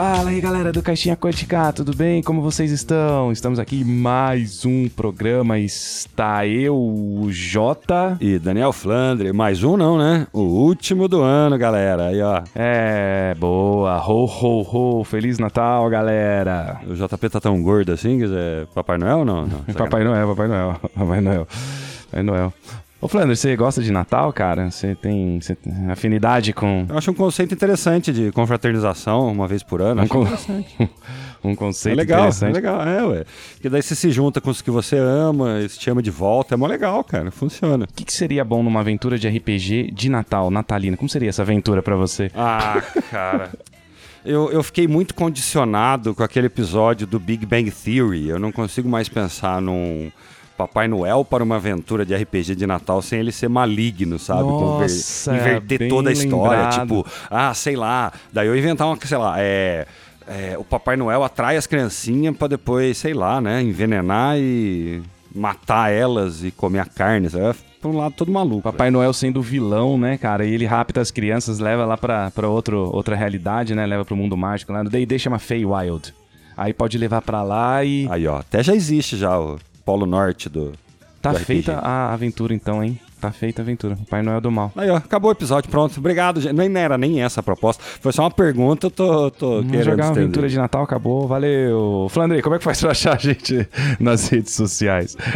Fala aí galera do Caixinha Quântica, tudo bem? Como vocês estão? Estamos aqui em mais um programa. Está eu, o Jota. E Daniel Flandre, mais um não, né? O último do ano, galera. Aí, ó. É, boa. Ho, ho, ho. Feliz Natal, galera. O JP tá tão gordo assim, é Papai Noel ou não? não Papai Noel, Papai Noel. Papai Noel. Papai Noel. Ô, Flanders, você gosta de Natal, cara? Você tem, você tem afinidade com. Eu acho um conceito interessante de confraternização uma vez por ano. Um, con... um conceito é legal, interessante. É legal, é, ué. Porque daí você se junta com os que você ama, eles te ama de volta. É mó legal, cara. Funciona. O que, que seria bom numa aventura de RPG de Natal, natalina? Como seria essa aventura para você? Ah, cara. Eu, eu, fiquei muito condicionado com aquele episódio do Big Bang Theory. Eu não consigo mais pensar num Papai Noel para uma aventura de RPG de Natal sem ele ser maligno, sabe? Nossa, Inverter toda a história. Lembrado. Tipo, ah, sei lá. Daí eu inventar uma, sei lá, é. É, o Papai Noel atrai as criancinhas para depois, sei lá, né, envenenar e matar elas e comer a carne. Sabe? Por um lado todo maluco. Papai Noel sendo vilão, né, cara? E ele rapta as crianças, leva lá pra, pra outro, outra realidade, né? Leva pro mundo mágico lá. No D&D chama Feywild. Aí pode levar pra lá e... Aí, ó. Até já existe já o Polo Norte do. Tá do feita a aventura então, hein? Tá feita a aventura. O Pai Noel do Mal. Aí, ó, acabou o episódio, pronto. Obrigado, gente. Nem era nem essa a proposta. Foi só uma pergunta, eu tô, tô Vamos querendo jogar uma aventura de Natal, acabou. Valeu. Flandre, como é que faz pra achar a gente nas redes sociais?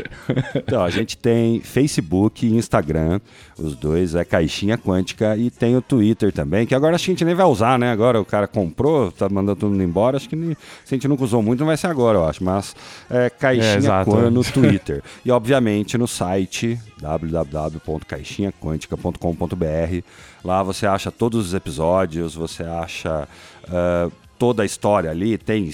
Então, a gente tem Facebook e Instagram. Os dois é Caixinha Quântica. E tem o Twitter também, que agora acho que a gente nem vai usar, né? Agora o cara comprou, tá mandando todo mundo embora. Acho que nem, se a gente nunca usou muito, não vai ser agora, eu acho. Mas é Caixinha é, Quan no Twitter. e, obviamente, no site www.caixinhaquântica.com.br. Lá você acha todos os episódios, você acha uh, toda a história ali, tem uh,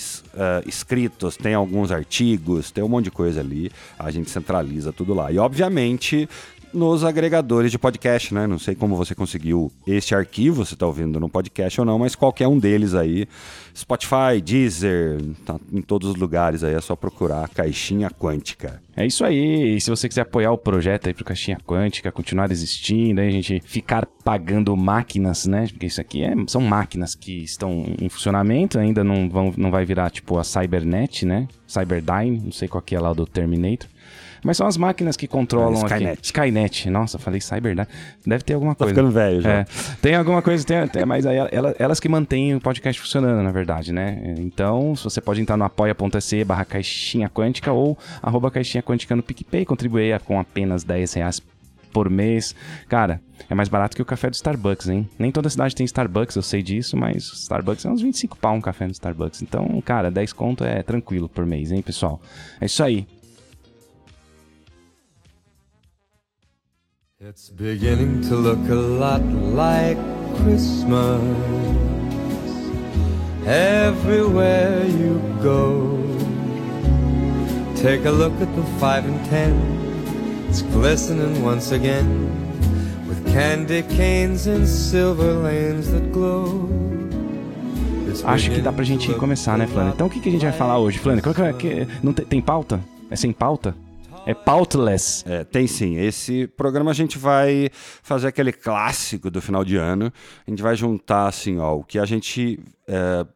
escritos, tem alguns artigos, tem um monte de coisa ali. A gente centraliza tudo lá. E, obviamente, nos agregadores de podcast, né? Não sei como você conseguiu este arquivo, você está ouvindo no podcast ou não, mas qualquer um deles aí, Spotify, Deezer, tá em todos os lugares aí, é só procurar Caixinha Quântica. É isso aí, e se você quiser apoiar o projeto aí pro Caixinha Quântica, continuar existindo, aí a gente ficar pagando máquinas, né? Porque isso aqui é, são máquinas que estão em funcionamento, ainda não, vão, não vai virar tipo a Cybernet, né? Cyberdyne, não sei qual que é lá do Terminator. Mas são as máquinas que controlam Skynet. aqui. Skynet. Nossa, falei Cyberdyne. Deve ter alguma coisa. Tá ficando velho já. É, tem alguma coisa, tem, tem mas aí elas, elas que mantêm o podcast funcionando, na verdade, né? Então, você pode entrar no apoia.se barra caixinha quântica ou arroba caixinha quântica no PicPay, contribuir com apenas 10 reais por mês. Cara, é mais barato que o café do Starbucks, hein? Nem toda cidade tem Starbucks, eu sei disso, mas Starbucks é uns 25 pau um café no Starbucks. Então, cara, 10 conto é tranquilo por mês, hein, pessoal? É isso aí. It's beginning to look a lot like Christmas everywhere you go. Take a look at the five and ten, it's glistening once again with candy canes and silver lanes that glow. Acho que dá pra gente começar, né, Flânio? Então o que, que a gente vai falar hoje, Flânio? É não tem, tem pauta? É sem pauta? É pautless. É, tem sim. Esse programa a gente vai fazer aquele clássico do final de ano. A gente vai juntar, assim, ó, o que a gente. É,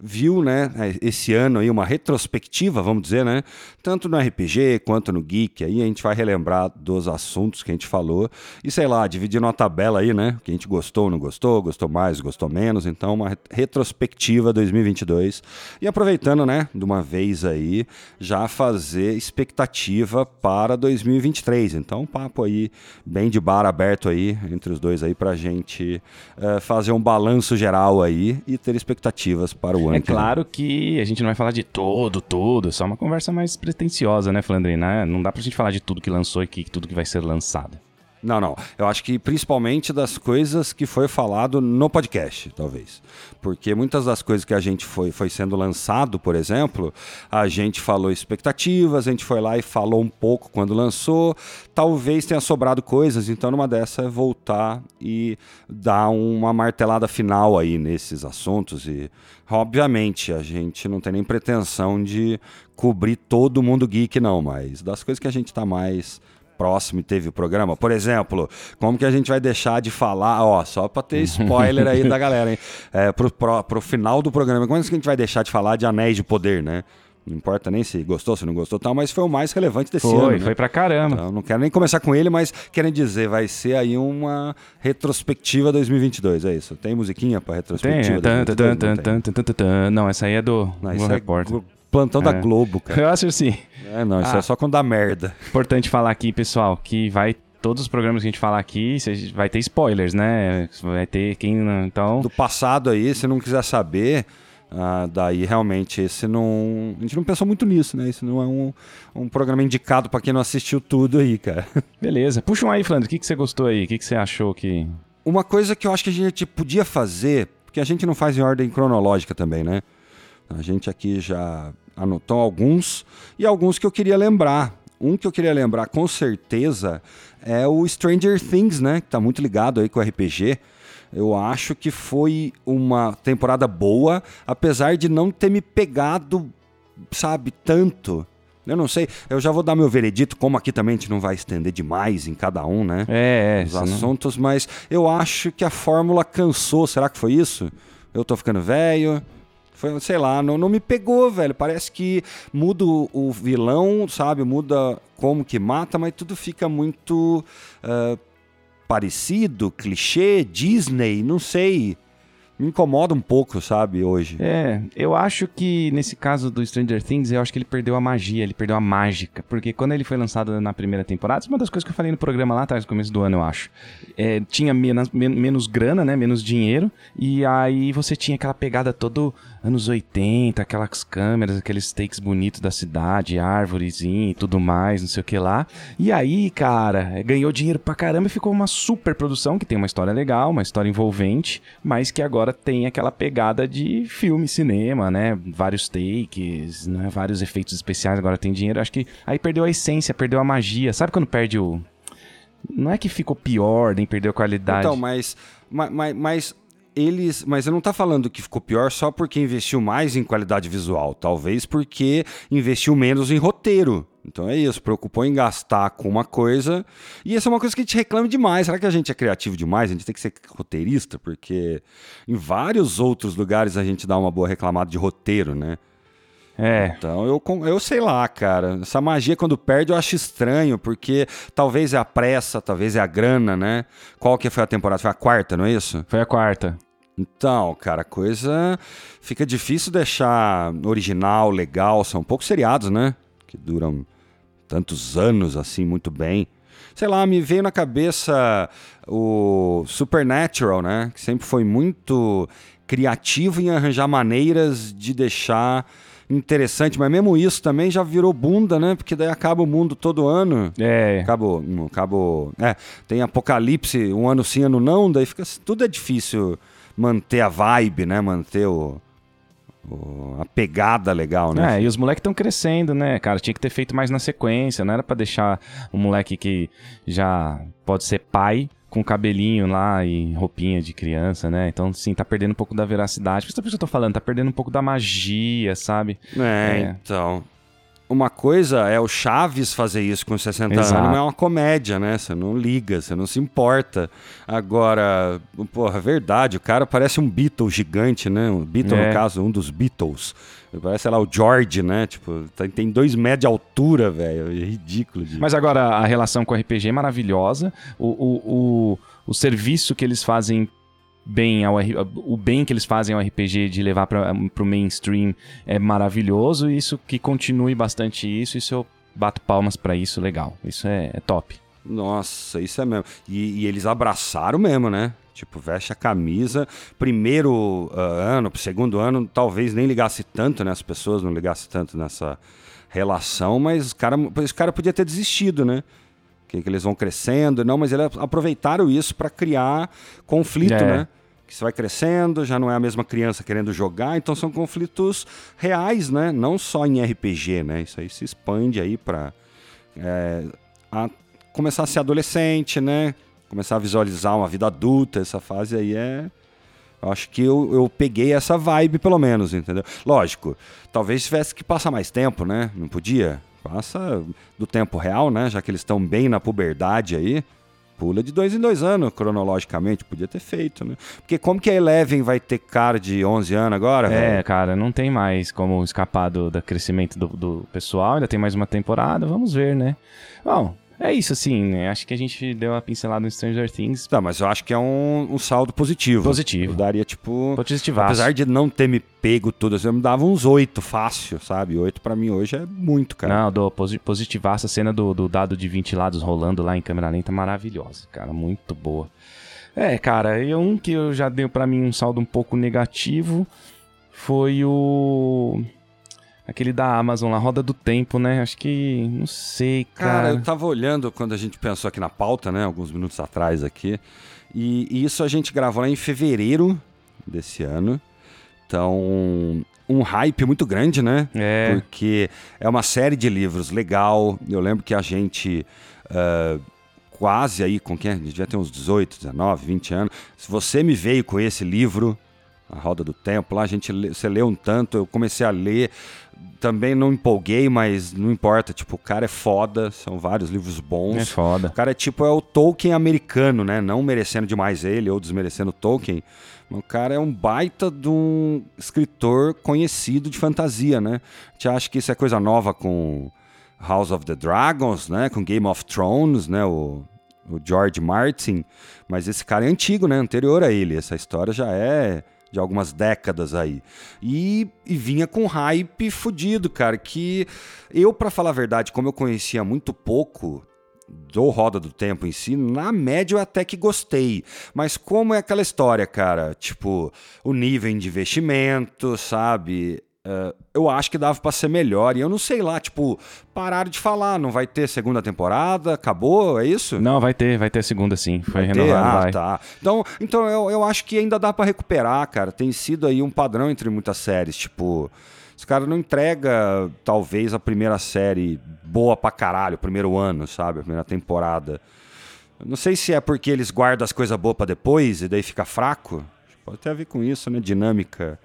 viu, né, esse ano aí uma retrospectiva, vamos dizer, né, tanto no RPG quanto no Geek, aí a gente vai relembrar dos assuntos que a gente falou e sei lá, dividir uma tabela aí, né, que a gente gostou, não gostou, gostou mais, gostou menos, então uma retrospectiva 2022 e aproveitando, né, de uma vez aí, já fazer expectativa para 2023, então um papo aí bem de bar aberto aí entre os dois aí pra gente uh, fazer um balanço geral aí e ter expectativas para o é claro que a gente não vai falar de todo, tudo, só uma conversa mais pretensiosa, né, Flandrina? Não dá pra gente falar de tudo que lançou aqui, tudo que vai ser lançado. Não, não. Eu acho que principalmente das coisas que foi falado no podcast, talvez. Porque muitas das coisas que a gente foi, foi sendo lançado, por exemplo, a gente falou expectativas, a gente foi lá e falou um pouco quando lançou. Talvez tenha sobrado coisas, então numa dessa é voltar e dar uma martelada final aí nesses assuntos. E, obviamente, a gente não tem nem pretensão de cobrir todo mundo geek, não, mas das coisas que a gente está mais próximo e teve o programa? Por exemplo, como que a gente vai deixar de falar, ó, só pra ter spoiler aí da galera, hein? É, pro, pro, pro final do programa, como é que a gente vai deixar de falar de Anéis de Poder, né? Não importa nem se gostou, se não gostou tal, mas foi o mais relevante desse foi, ano. Foi, né? foi pra caramba. Então, não quero nem começar com ele, mas querem dizer, vai ser aí uma retrospectiva 2022, é isso. Tem musiquinha pra retrospectiva Tem, 2022? tan, tan, tan, tan, tan, tan. Não, essa aí é do Não, Globo isso é Plantão da É. Globo, cara. Eu acho assim. É, não, isso Ah. é só quando dá merda. Importante falar aqui, pessoal, que vai. Todos os programas que a gente falar aqui, vai ter spoilers, né? Vai ter quem. Então. Do passado aí, se não quiser saber, ah, daí realmente esse não. A gente não pensou muito nisso, né? Isso não é um, um programa indicado pra quem não assistiu tudo aí, cara. Beleza. Puxa um aí, Flandre. O que, que você gostou aí? O que, que você achou que. Uma coisa que eu acho que a gente podia fazer, porque a gente não faz em ordem cronológica também, né? A gente aqui já anotou alguns e alguns que eu queria lembrar. Um que eu queria lembrar com certeza é o Stranger Things, né? Que tá muito ligado aí com o RPG. Eu acho que foi uma temporada boa, apesar de não ter me pegado, sabe, tanto. Eu não sei, eu já vou dar meu veredito, como aqui também a gente não vai estender demais em cada um, né? É, é. os assuntos, mas eu acho que a fórmula cansou. Será que foi isso? Eu tô ficando velho? Foi, sei lá, não, não me pegou, velho. Parece que muda o, vilão, sabe? Muda como que mata, mas tudo fica muito ah, parecido, clichê, Disney, não sei. Me incomoda um pouco, sabe, hoje. É, eu acho que nesse caso do Stranger Things, eu acho que ele perdeu a magia, ele perdeu a mágica. Porque quando ele foi lançado na primeira temporada, é uma das coisas que eu falei no programa lá atrás, no começo do ano, eu acho. É, tinha menos, men- menos grana, né? Menos dinheiro. E aí você tinha aquela pegada todo anos 80, aquelas câmeras, aqueles takes bonitos da cidade, árvorezinha e tudo mais, não sei o que lá. E aí, cara, ganhou dinheiro pra caramba e ficou uma super produção que tem uma história legal, uma história envolvente, mas que agora tem aquela pegada de filme, cinema, né? Vários takes, né? Vários efeitos especiais, agora tem dinheiro. Acho que aí perdeu a essência, perdeu a magia. Sabe quando perde o. Não é que ficou pior, nem perdeu a qualidade. Então, mas, ma- ma- mas, eles. Mas eu não tá falando que ficou pior só porque investiu mais em qualidade visual. Talvez porque investiu menos em roteiro. Então é isso, preocupou em gastar com uma coisa. E essa é uma coisa que a gente reclama demais. Será que a gente é criativo demais? A gente tem que ser roteirista? Porque em vários outros lugares a gente dá uma boa reclamada de roteiro, né? É. Então, eu, eu sei lá, cara. Essa magia, quando perde, eu acho estranho, porque talvez é a pressa, talvez é a grana, né? Qual que foi a temporada? Foi a quarta, não é isso? Foi a quarta. Então, cara, a coisa fica difícil deixar original, legal. São poucos seriados, né? Que duram tantos anos assim, muito bem. Sei lá, me veio na cabeça o Supernatural, né? Que sempre foi muito criativo em arranjar maneiras de deixar interessante, mas mesmo isso também já virou bunda, né? Porque daí acaba o mundo todo ano. É. Acabou, hum, acabou. É, tem apocalipse, um ano sim, ano não, daí fica. Tudo é difícil manter a vibe, né? Manter o, o- a pegada legal, né? É, e os moleques estão crescendo, né, cara? Tinha que ter feito mais na sequência, não era pra deixar um moleque que já pode ser pai com cabelinho lá e roupinha de criança, né? Então, sim, tá perdendo um pouco da veracidade. Por isso que eu tô falando, tá perdendo um pouco da magia, sabe? É, É. então. Uma coisa é o Chaves fazer isso com 60 Exato. anos, mas é uma comédia, né? Você não liga, você não se importa. Agora, porra, verdade, o cara parece um Beatle gigante, né? Um Beatle, É. no caso, um dos Beatles. Parece, sei lá, o George, né? Tipo, tem- tem dois metros de altura, velho. É ridículo. De... Mas agora a relação com o RPG é maravilhosa. O, o, o, o serviço que eles fazem bem ao o bem que eles fazem ao RPG de levar para o mainstream é maravilhoso. Isso que continue bastante isso. Isso eu bato palmas pra isso, legal. Isso é, é top. Nossa, isso é mesmo. E, e eles abraçaram mesmo, né? Tipo, veste a camisa. Primeiro ah, ano, segundo ano, talvez nem ligasse tanto, né? As pessoas não ligassem tanto nessa relação, mas os cara, esse cara podia ter desistido, né? Que, que eles vão crescendo. Não, mas eles aproveitaram isso para criar conflito, É. né? Que você vai crescendo, já não é a mesma criança querendo jogar, então são conflitos reais, né? Não só em RPG, né? Isso aí se expande aí para a começar a ser adolescente, né? Começar a visualizar uma vida adulta, essa fase aí é. Eu acho que eu, eu peguei essa vibe, pelo menos, entendeu? Lógico, talvez tivesse que passar mais tempo, né? Não podia? Passa do tempo real, né? Já que eles estão bem na puberdade aí. Pula de dois em dois anos, cronologicamente. Podia ter feito, né? Porque como que a Eleven vai ter cara de 11 anos agora? É, velho? cara, não tem mais como escapar do, do crescimento do, do pessoal. Ainda tem mais uma temporada, vamos ver, né? Bom, é isso, assim, né? Acho que a gente deu uma pincelada no Stranger Things. Tá, mas eu acho que é um, um saldo positivo. Positivo. Eu daria, tipo... Positivaço. Apesar de não ter me pego tudo, assim, eu me dava uns oito fácil, sabe? Oito pra mim hoje é muito, cara. Não, do posi- positivaço. A cena do, do dado de 20 lados rolando lá em câmera lenta maravilhosa, cara. Muito boa. É, cara, e um que eu já deu pra mim um saldo um pouco negativo foi o. Aquele da Amazon, a Roda do Tempo, né? Acho que. Não sei, Cara, cara. eu tava olhando quando a gente pensou aqui na pauta, né? Alguns minutos atrás aqui. E, e isso a gente gravou lá em fevereiro desse ano. Então, um hype muito grande, né? É. Porque é uma série de livros legal. Eu lembro que a gente. ah, quase aí, com quem? A gente devia ter uns 18, 19, 20 anos. Se você me veio com esse livro, A Roda do Tempo, lá a gente você leu um tanto, eu comecei a ler. Também não empolguei, mas não importa. Tipo, o cara é foda, são vários livros bons. É foda. O cara é tipo é o Tolkien americano, né? Não merecendo demais ele ou desmerecendo o Tolkien. O cara é um baita de um escritor conhecido de fantasia, né? A gente acha que isso é coisa nova com House of the Dragons, né? Com Game of Thrones, né? O, o George Martin. Mas esse cara é antigo, né? Anterior a ele. Essa história já é de algumas décadas aí. E, e vinha com hype fudido, cara, que eu, pra falar a verdade, como eu conhecia muito pouco do Roda do Tempo em si, na média eu até que gostei. Mas como é aquela história, cara? Tipo, o nível de investimento, sabe? Eh, eu acho que dava pra ser melhor. E eu não sei lá, tipo, pararam de falar, não vai ter segunda temporada, acabou, é isso? Não, vai ter, vai ter segunda sim. Foi Vai ter? renovado, Ah, vai. tá. Então, então eu, eu acho que ainda dá pra recuperar, cara. Tem sido aí um padrão entre muitas séries. Tipo, os caras não entrega talvez a primeira série boa pra caralho, o primeiro ano, sabe? A primeira temporada. Eu Não sei se é porque eles guardam as coisas boas pra depois e daí fica fraco. Pode ter a ver com isso, né? Dinâmica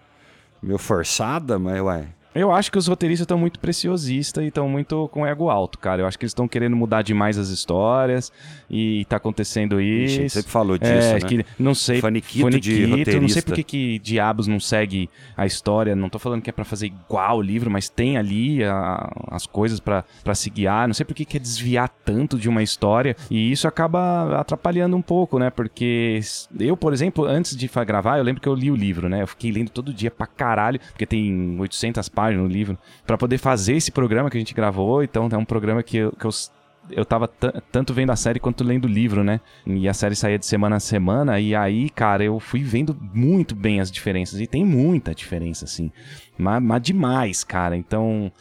meio forçada, mas ué. Eu acho que os roteiristas estão muito preciosistas e estão muito com ego alto, cara. Eu acho que eles estão querendo mudar demais as histórias e tá acontecendo Ixi, isso. sempre falou disso, é, né? que não sei, Faniquito de não sei roteirista. por que diabos não segue a história. Não tô falando que é pra fazer igual o livro, mas tem ali a- as coisas pra se guiar. Não sei por que quer desviar tanto de uma história e isso acaba atrapalhando um pouco, né? Porque eu, por exemplo, antes de gravar, eu lembro que eu li o livro, né? Eu fiquei lendo todo dia pra caralho, porque tem 800 páginas no livro, pra poder fazer esse programa que a gente gravou. Então é um programa que eu, que eu eu tava tan- tanto vendo a série quanto lendo o livro, né? E a série saía de semana a semana, e aí, cara, eu fui vendo muito bem as diferenças. E tem muita diferença, assim. Mas, mas demais, cara. Então,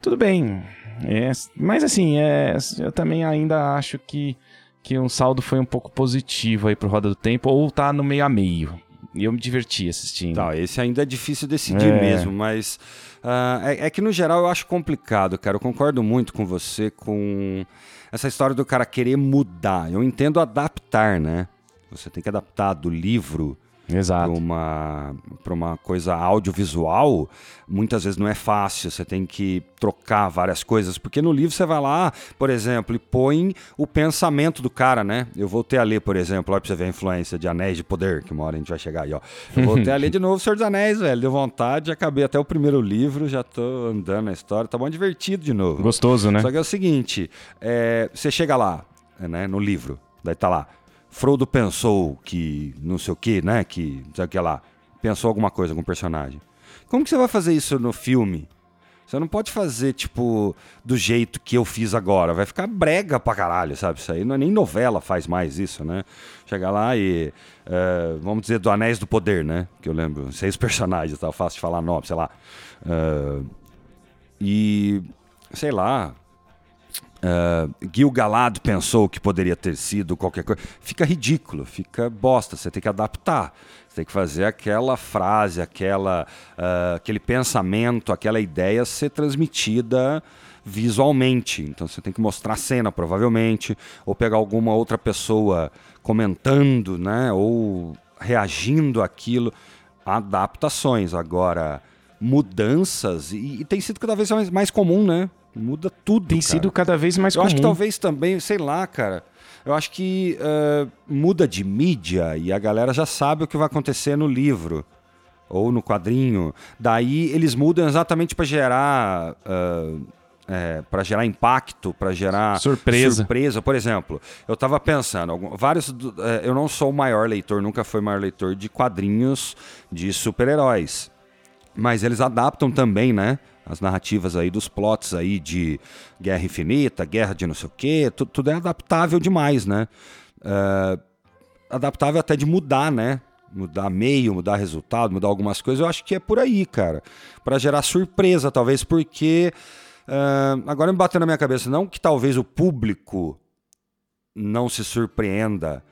tudo bem. É, mas assim, é, eu também ainda acho que, que um saldo foi um pouco positivo aí pro Roda do Tempo, ou tá no meio a meio. E eu me diverti assistindo. Tá, esse ainda é difícil decidir É. mesmo, mas ah, é, é que no geral eu acho complicado, cara. Eu concordo muito com você com essa história do cara querer mudar. Eu entendo adaptar, né? Você tem que adaptar do livro para Exato. uma, pra uma coisa audiovisual, muitas vezes não é fácil. Você tem que trocar várias coisas, porque no livro você vai lá, por exemplo, e põe o pensamento do cara, né? Eu voltei a ler, por exemplo, olha pra você ver a influência de Anéis de Poder, que uma hora a gente vai chegar aí, ó. Eu voltei a ler de novo Senhor dos Anéis, velho. Deu vontade, acabei até o primeiro livro, já tô andando na história, tá bom divertido de novo. Gostoso, né? Só que é o seguinte, é, você chega lá, né, no livro, daí tá lá, Frodo pensou que não sei o que, né, que não sei o que lá, pensou alguma coisa com o personagem. Como que você vai fazer isso no filme? Você não pode fazer, tipo, do jeito que eu fiz agora. Vai ficar brega pra caralho, sabe? Isso aí não é nem novela faz mais isso, né? Chegar lá e. eh, vamos dizer, do Anéis do Poder, né? Que eu lembro, seis personagens, tá? Fácil de falar nome, sei lá. Eh, e. Sei lá. Uh, Gil Galad pensou que poderia ter sido qualquer coisa. Fica ridículo, fica bosta. Você tem que adaptar. Você tem que fazer aquela frase, aquela, uh, aquele pensamento, aquela ideia ser transmitida visualmente. Então você tem que mostrar a cena, provavelmente, ou pegar alguma outra pessoa comentando, né, ou reagindo àquilo. Adaptações. Agora, mudanças, e, e tem sido cada vez mais, mais comum, né? Muda tudo. Tem cara. sido cada vez mais Eu comum. acho que talvez também, sei lá, cara. Eu acho que uh, muda de mídia e a galera já sabe o que vai acontecer no livro ou no quadrinho. Daí eles mudam exatamente para gerar. Uh, é, para gerar impacto, para gerar surpresa. surpresa. Por exemplo, eu estava pensando, vários, eu não sou o maior leitor, nunca fui o maior leitor de quadrinhos de super-heróis, mas eles adaptam também, né? As narrativas aí dos plots aí de Guerra Infinita, Guerra de não sei o quê, tudo, tudo é adaptável demais, né? Uh, adaptável até de mudar, né? Mudar meio, mudar resultado, mudar algumas coisas. Eu acho que é por aí, cara. Para gerar surpresa, talvez, porque Uh, agora me bateu na minha cabeça, não que talvez o público não se surpreenda,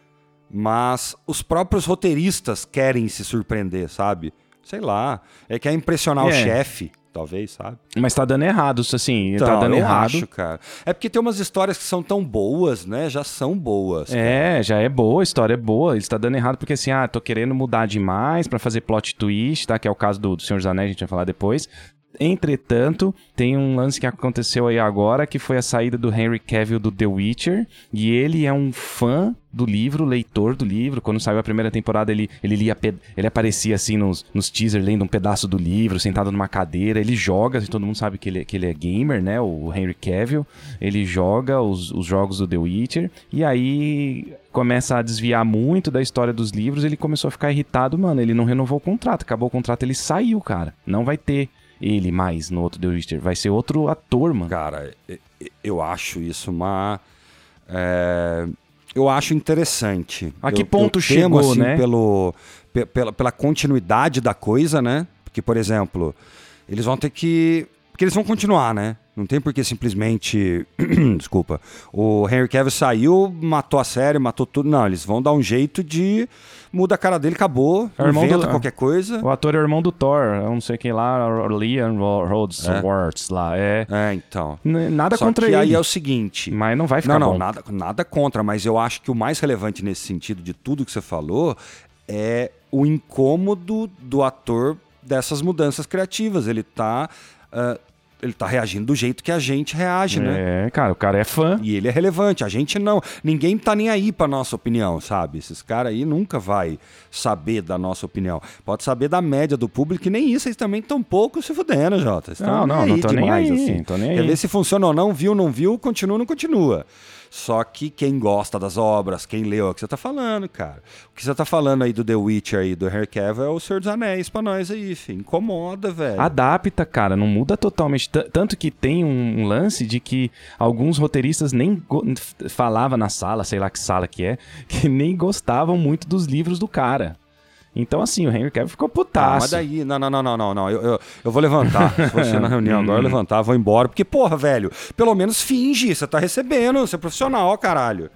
mas os próprios roteiristas querem se surpreender, sabe? Sei lá, é que é impressionar é. o chefe, talvez, sabe? Mas tá dando errado, isso assim, então, tá dando eu errado. Acho, cara. É porque tem umas histórias que são tão boas, né? Já são boas. Cara. É, já é boa, a história é boa. Ele tá dando errado porque assim, ah, tô querendo mudar demais para fazer plot twist, tá? Que é o caso do, do Senhor dos Anéis, a gente vai falar depois. Entretanto, tem um lance que aconteceu aí agora, que foi a saída do Henry Cavill do The Witcher, e ele é um fã do livro, leitor do livro. Quando saiu a primeira temporada, ele, ele, lia, ele aparecia assim nos, nos teasers, lendo um pedaço do livro, sentado numa cadeira. Ele joga, assim, todo mundo sabe que ele, que ele é gamer, né? O Henry Cavill. Ele joga os, os jogos do The Witcher. E aí começa a desviar muito da história dos livros. Ele começou a ficar irritado, mano. Ele não renovou o contrato. Acabou o contrato, ele saiu, cara. Não vai ter ele mais no outro The Witcher. Vai ser outro ator, mano. Cara, eu acho isso uma. É, eu acho interessante. A que eu, ponto eu chegou, temo, assim, né? Pelo, pela, pela continuidade da coisa, né? Porque, por exemplo, eles vão ter que. Porque eles vão continuar, né? Não tem por que simplesmente. Desculpa. O Henry Cavill saiu, matou a série, matou tudo. Não, eles vão dar um jeito de. Muda a cara dele, acabou. É irmão do- qualquer coisa. O ator é irmão do Thor, eu não sei quem lá, Liam Rhodes É. Lá. É. É, então. N- Nada Só contra que ele. aí é o seguinte. Mas não vai ficar Não, não, bom. nada, nada contra, mas eu acho que o mais relevante nesse sentido de tudo que você falou é o incômodo do ator dessas mudanças criativas. Ele tá, ah, ele tá reagindo do jeito que a gente reage, né? É, cara, o cara é fã. E ele é relevante, a gente não. Ninguém tá nem aí pra nossa opinião, sabe? Esses caras aí nunca vai saber da nossa opinião. Pode saber da média do público, e nem isso, eles também estão pouco se fudendo, Jota. Tão Não, não, nem não aí tô nem demais, aí, assim. tô nem Quer aí. ver se funciona ou não, viu, não viu, continua ou não continua. Só que quem gosta das obras, quem leu, é o que você tá falando, cara. O que você tá falando aí do The Witcher aí, do Henry Cavill, é o Senhor dos Anéis pra nós aí, filho. Incomoda, velho. Adapta, cara, não muda totalmente. Tanto que tem um, lance de que alguns roteiristas nem falava na sala, sei lá que sala que é, que nem gostavam muito dos livros do cara. Então, assim, o Henry Cavill ficou Ah, putaço. mas daí, não, não, não, não, não, não. Eu, eu, eu vou levantar. Se você na reunião agora, eu Hum. levantar, vou embora. Porque, porra, velho, pelo menos finge. Você tá recebendo, você é profissional, caralho.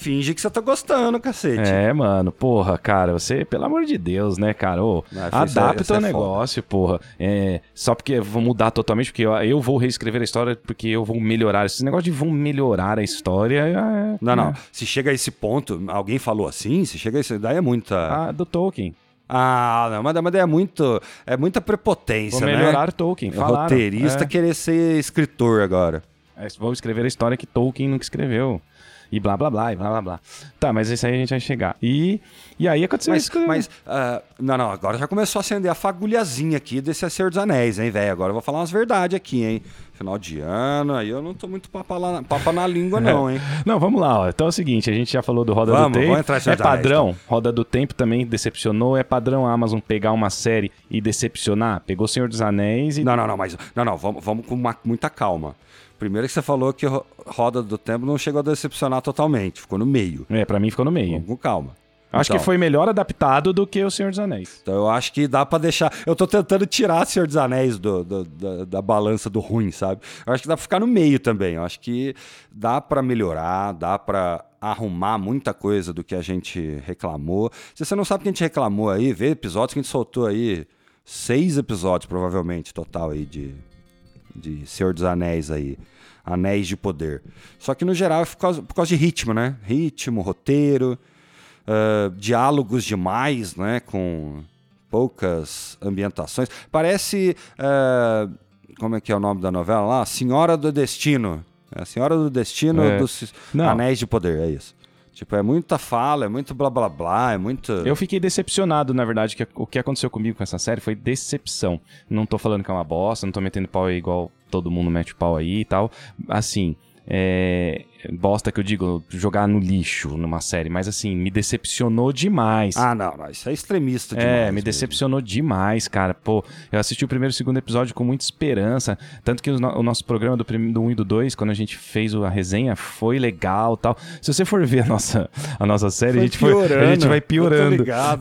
Finge que você tá gostando, cacete. É, mano, porra, cara, você, pelo amor de Deus, né, cara? Ô, isso é- isso adapta é o foda. negócio, porra. É, só porque eu vou mudar totalmente, porque eu, eu vou reescrever a história, porque eu vou melhorar. Esse negócio de vão melhorar a história. É, Não, não. é. Se chega a esse ponto, alguém falou assim, se chega a esse. Daí é muita. Ah, do Tolkien. Ah, não, mas, mas daí é muito. É muita prepotência, Vou né? melhorar Tolkien. O Falaram. roteirista É. querer ser escritor agora. É, vou escrever a história que Tolkien nunca escreveu. E blá blá blá, e blá blá blá. Tá, mas isso aí a gente vai chegar. E, e aí aconteceu Mas, isso. que- mas ah, não, não, agora já começou a acender a fagulhazinha aqui desse Senhor dos Anéis, hein, velho? Agora eu vou falar umas verdades aqui, hein? Final de ano, aí eu não tô muito papa, lá, papa na língua, não, hein? Não, vamos lá. Ó. Então é o seguinte, a gente já falou do Roda Vamos, do Tempo. entrar é dos Anéis, padrão. Roda do Tempo também decepcionou. É padrão a Amazon pegar uma série e decepcionar. Pegou Senhor dos Anéis e... Não, não, não, mas não, não, vamos, vamos com uma- muita calma. Primeiro que você falou que Ro- Roda do Tempo não chegou a decepcionar totalmente, ficou no meio. É, pra mim ficou no meio. Com calma. Acho Então, que foi melhor adaptado do que o Senhor dos Anéis. Então eu acho que dá pra deixar. Eu tô tentando tirar Senhor dos Anéis do, do- da, da balança do ruim, sabe? Eu acho que dá pra ficar no meio também. Eu acho que dá pra melhorar, dá pra arrumar muita coisa do que a gente reclamou. Se você não sabe o que a gente reclamou aí, vê episódios que a gente soltou aí. Seis episódios, provavelmente, total aí de, de Senhor dos Anéis aí. Anéis de Poder. Só que no geral é por causa, por causa de ritmo, né? Ritmo, roteiro, ah, diálogos demais, né? Com poucas ambientações. Parece. ah, como é que é o nome da novela lá? Senhora do Destino. É a Senhora do Destino É. dos Não. Anéis de Poder, é isso. Tipo, é muita fala, é muito blá blá blá, é muito. Eu fiquei decepcionado, na verdade, que o que aconteceu comigo com essa série foi decepção. Não tô falando que é uma bosta, não tô metendo pau aí igual todo mundo mete pau aí e tal. Assim, é. Bosta que eu digo, jogar no lixo numa série, mas assim, me decepcionou demais. Ah, não, não, isso é extremista demais. É, me mesmo. decepcionou demais, cara. Pô, eu assisti o primeiro e o segundo episódio com muita esperança. Tanto que o, no- o nosso programa do, do 1 e do 2, quando a gente fez a resenha, foi legal tal. Se você for ver a nossa, a nossa série, a, gente foi- a gente vai piorando.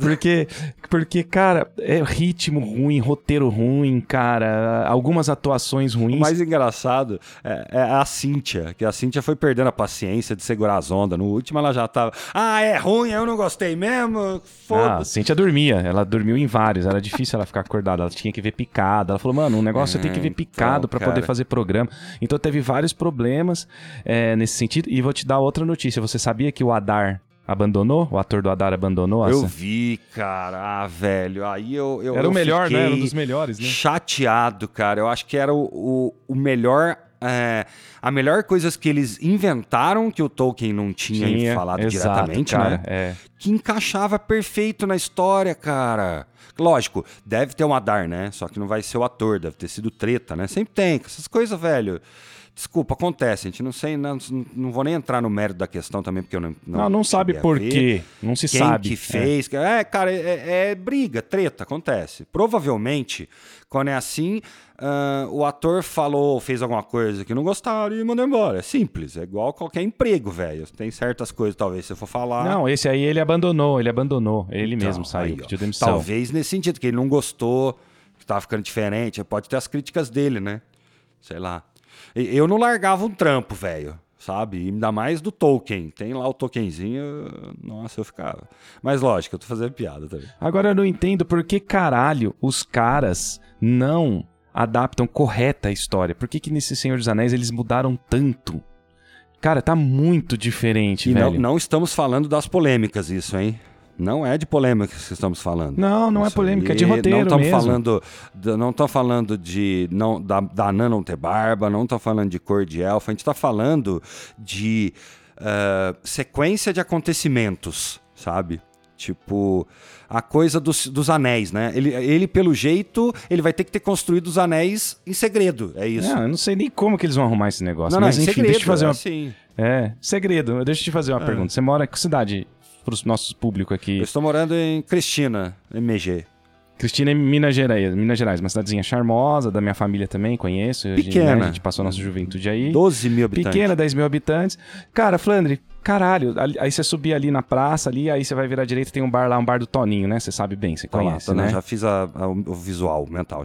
Porque, porque, cara, é ritmo ruim, roteiro ruim, cara. Algumas atuações ruins. O mais engraçado é, é a Cíntia, que a Cíntia foi perdendo a paciência de segurar as ondas. No último ela já tava. Ah, é ruim, eu não gostei mesmo. Ah, a Foda-se. Cintia dormia, ela dormiu em vários, era difícil ela ficar acordada, ela tinha que ver picada. Ela falou, mano, o negócio você tem que ver então, picado pra poder cara. fazer programa. Então teve vários problemas é, nesse sentido. E vou te dar outra notícia: você sabia que o Adar abandonou? O ator do Adar abandonou? Eu essa- vi, cara, ah, velho. Aí eu. eu Era o eu melhor, né? Era um dos melhores, né? Chateado, cara. Eu acho que era o, o, o melhor. É, a melhor coisa que eles inventaram que o Tolkien não tinha, falado exato, diretamente, cara, né? É. que encaixava perfeito na história, cara. Lógico, deve ter um Adar, né? Só que não vai ser o ator, deve ter sido treta, né? Sempre tem, essas coisas, velho. Desculpa, acontece, a gente não sei, não, não vou nem entrar no mérito da questão também, porque eu não. Não, não sabe cheguei a por ver. quê. Não se Quem sabe. que fez. É, cara, é, é briga, treta, acontece. Provavelmente, quando é assim, ah, o ator falou, fez alguma coisa que não gostaram e mandou embora. É simples, é igual qualquer emprego, velho. Tem certas coisas, talvez, se eu for falar. Não, esse aí ele abandonou, ele abandonou. Ele Então, mesmo saiu, aí, ó. pediu demissão. Talvez nesse sentido, que ele não gostou, que tava ficando diferente. Pode ter as críticas dele, né? Sei lá. Eu não largava um trampo, velho. Sabe? E Ainda mais do Tolkien. Tem lá o Tolkienzinho. Nossa, eu ficava. Mas lógico, eu tô fazendo piada também. Agora eu não entendo por que caralho os caras não adaptam correta a história. Por que que nesse Senhor dos Anéis eles mudaram tanto? Cara, tá muito diferente, E não, velho. não estamos falando das polêmicas, isso, hein? Não é de polêmicas que estamos falando. Não, não é polêmica, é de roteiro Não estamos mesmo. falando, não estamos falando de não, da, da Anã não ter barba, não estamos falando de cor de elfa, a gente está falando de ah, sequência de acontecimentos, sabe? Tipo, a coisa dos, dos anéis, né? Ele, ele, pelo jeito, ele vai ter que ter construído os anéis em segredo, é isso. Não, eu não sei nem como que eles vão arrumar esse negócio. não, mas em enfim, segredo, deixa eu te fazer é uma. assim. É, segredo. Deixa eu te fazer uma pergunta. Você mora em que cidade? Para os nossos públicos aqui. Eu estou morando em Cristina, MG. Cristina é Minas Gerais, Minas Gerais, uma cidadezinha charmosa, da minha família também, conheço. A gente, Pequena. né, a gente passou a nossa juventude aí. 12 mil habitantes. Pequena, 10 mil habitantes. Cara, Flandre, caralho. Aí você subir ali na praça, ali, aí você vai virar à direita, tem um bar lá, um bar do Toninho, né? Você sabe bem, você lá, conhece, tá, né? não, Já, já fiz a- a- o visual mental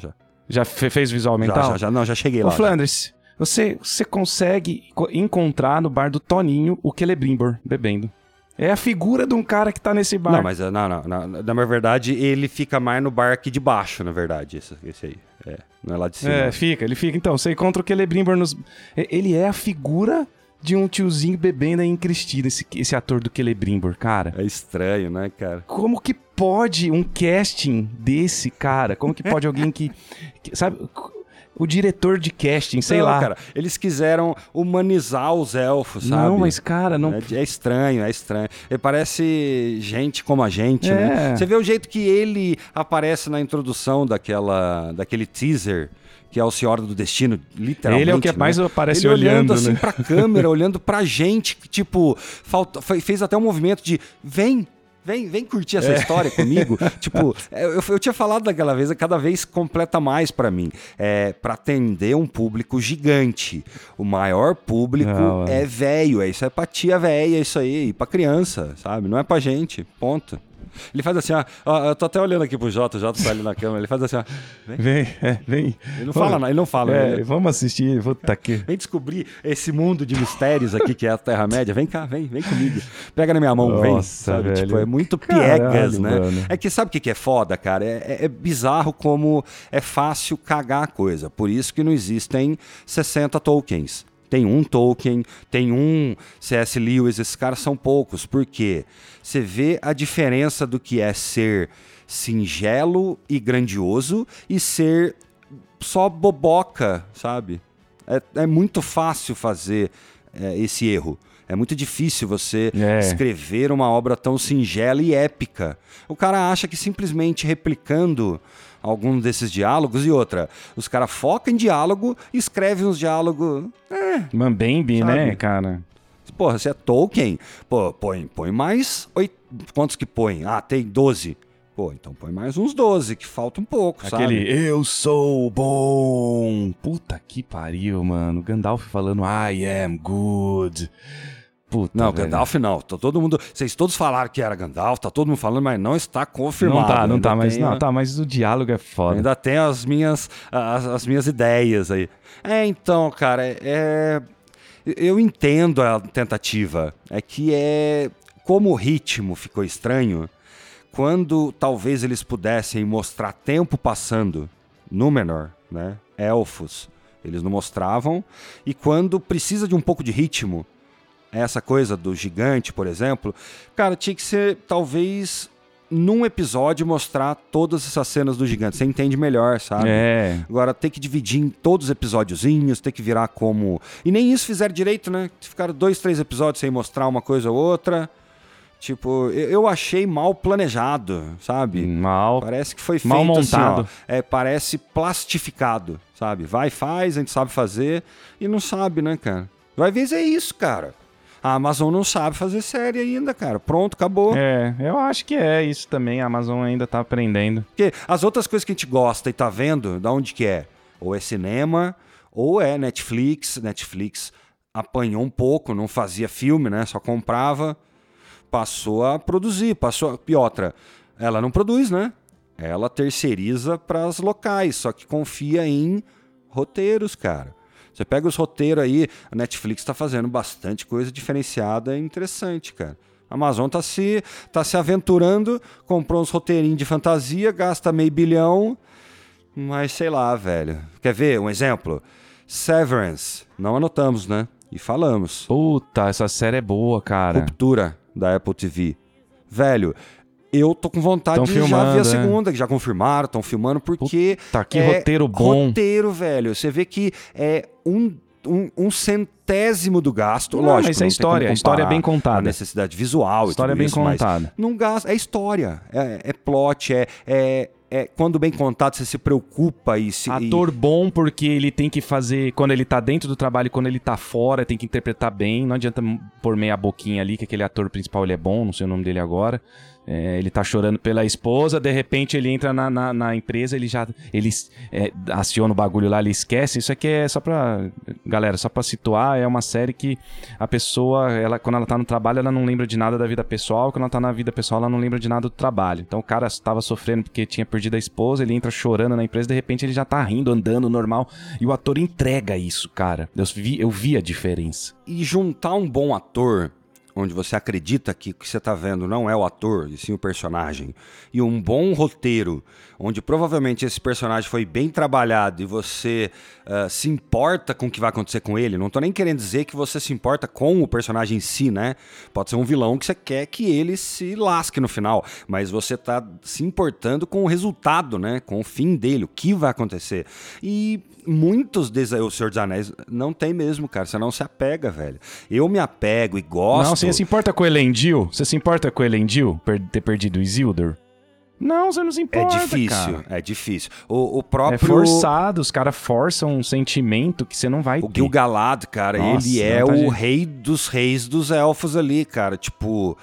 já. fe- fez visual Já, mental? já, já, não, já cheguei Ô, lá. já. Flandres, você, você consegue co- encontrar no bar do Toninho o Celebrimbor bebendo. É a figura de um cara que tá nesse bar. Não, mas não, não, não, na na verdade ele fica mais no bar aqui de baixo, na verdade, esse, esse aí. É, não é lá de cima. É, fica, ele fica. Então, você encontra o Celebrimbor nos. Ele é a figura de um tiozinho bebendo aí em Cristina, esse, esse ator do Celebrimbor, cara. É estranho, né, cara? Como que pode um casting desse cara? Como que pode alguém que. que- sabe? O diretor de casting, sei Não, lá. cara, eles quiseram humanizar os elfos, sabe? não, mas, cara, não. É, é estranho, é estranho. Ele parece gente como a gente, É. né? Você vê o jeito que ele aparece na introdução daquela, daquele teaser, que é o Senhora do Destino, literalmente. Ele é o que né? mais aparece ele olhando, assim né? pra câmera, olhando pra gente, que, tipo, falta, fe- fez até um movimento de vem. Vem, vem curtir É. essa história comigo. tipo, eu, eu tinha falado daquela vez, cada vez completa mais pra mim. É para atender um público gigante. O maior público Não, é. é velho, é isso é pra tia velha, isso aí, e pra criança, sabe? Não é pra gente, ponto. Ele faz assim, ó, ó, eu tô até olhando aqui pro Jota, o Jota tá ali na câmera, ele faz assim, ó, vem. Vem, é, vem. Ele não fala, não, ele não fala. É, ele- vamos assistir. Puta aqui. Vem descobrir esse mundo de mistérios aqui que é a Terra-média. Vem cá, vem, vem comigo. Pega na minha mão, vem. Nossa, Sabe? velho. Tipo, é muito Caralho, piegas, né? mano. É que sabe o que que é foda, cara? É, é- é bizarro como é fácil cagar a coisa. Por isso que não existem 60 tokens. Tem um Tolkien, tem um C.S. Lewis, esses caras são poucos. Por quê? Você vê a diferença do que é ser singelo e grandioso e ser só boboca, sabe? É, é muito fácil fazer é, esse erro. É muito difícil você É. escrever uma obra tão singela e épica. O cara acha que simplesmente replicando algum desses diálogos e outra, os caras focam em diálogo e escrevem uns diálogos. É, Mambembe, né, cara? porra, você é Tolkien, pô, põe, põe mais. Oito, quantos que põe? Ah, tem 12. Pô, então põe mais uns 12, que falta um pouco, Aquele sabe? eu sou bom. Puta que pariu, mano. Gandalf falando I am good. Puta, Não, velho. Gandalf não. Tá todo mundo. Vocês todos falaram que era Gandalf, tá todo mundo falando, mas não está confirmado. Não tá, não tá, mas não, a- tá, mas o diálogo é foda. Ainda tem as minhas, as, as minhas ideias aí. É, então, cara, é, é- eu entendo a tentativa. É que é. Como o ritmo ficou estranho, quando talvez eles pudessem mostrar tempo passando, Númenor, né? Elfos, eles não mostravam. E quando precisa de um pouco de ritmo, essa coisa do gigante, por exemplo, cara, tinha que ser talvez num episódio mostrar todas essas cenas do gigante. Você entende melhor, sabe? É. Agora ter que dividir em todos os episódiozinhos, ter que virar como. E nem isso fizeram direito, né? Ficaram dois, três episódios sem mostrar uma coisa ou outra. Tipo, eu achei mal planejado, sabe? Mal. Parece que foi feito Mal assim, ó, montado. é, parece plastificado, sabe? Vai, faz, a gente sabe fazer e não sabe, né, cara? Vai ver é isso, cara. A Amazon não sabe fazer série ainda, cara. Pronto, acabou. É, eu acho que é isso também. A Amazon ainda tá aprendendo. Porque as outras coisas que a gente gosta e tá vendo, da onde que é? Ou é cinema, ou é Netflix. Netflix apanhou um pouco, não fazia filme, né? Só comprava. Passou a produzir, passou. E outra, ela não produz, né? Ela terceiriza para as locais, só que confia em roteiros, cara. Você pega os roteiros aí, a Netflix tá fazendo bastante coisa diferenciada e interessante, cara. A Amazon tá se, tá se aventurando, comprou uns roteirinhos de fantasia, gasta meio bilhão, mas sei lá, velho. Quer ver um exemplo? Severance. Não anotamos, né? E falamos. Puta, essa série é boa, cara. Ruptura da Apple TV. Velho, eu tô com vontade Tão de já ver filmando, a é. segunda, que já confirmaram, estão filmando, porque. Puta, que é roteiro bom. Roteiro, velho. Você vê que é um, um, um centésimo do gasto. Não, Lógico, mas é história, história é bem contada. A necessidade visual História e tudo bem isso, contada. não gasta, é história, é, é plot, é, é, é quando bem contado você se preocupa e se e- Ator bom porque ele tem que fazer quando ele tá dentro do trabalho e quando ele tá fora, tem que interpretar bem. Não adianta pôr meia boquinha ali que aquele ator principal ele é bom, não sei o nome dele agora. É, ele tá chorando pela esposa, de repente ele entra na, na, na empresa, ele já ele é, aciona o bagulho lá, ele esquece. Isso aqui é só pra. Galera, só pra situar, é uma série que a pessoa, ela, quando ela tá no trabalho, ela não lembra de nada da vida pessoal, quando ela tá na vida pessoal, ela não lembra de nada do trabalho. Então o cara tava sofrendo porque tinha perdido a esposa, ele entra chorando na empresa, de repente ele já tá rindo, andando normal. E o ator entrega isso, cara. Eu vi, eu vi a diferença. e juntar um bom ator, onde você acredita que o que você está vendo não é o ator, e sim o personagem, e um bom roteiro, onde provavelmente esse personagem foi bem trabalhado e você ah, se importa com o que vai acontecer com ele. Não tô nem querendo dizer que você se importa com o personagem em si, né? Pode ser um vilão que você quer que ele se lasque no final, mas você tá se importando com o resultado, né? Com o fim dele, o que vai acontecer. E muitos desses aí, o Senhor dos Anéis, não tem mesmo, cara. Você não se apega, velho. Eu me apego e gosto. Não, você se importa com o Elendil? Você se importa com o Elendil per ter perdido o Isildur? Não, você não se É importa, difícil, cara. é difícil. O, o próprio. É forçado, os caras forçam um sentimento que você não vai O ter. Gil-galad, cara, Nossa, ele é o rei dos reis dos elfos ali, cara. Tipo.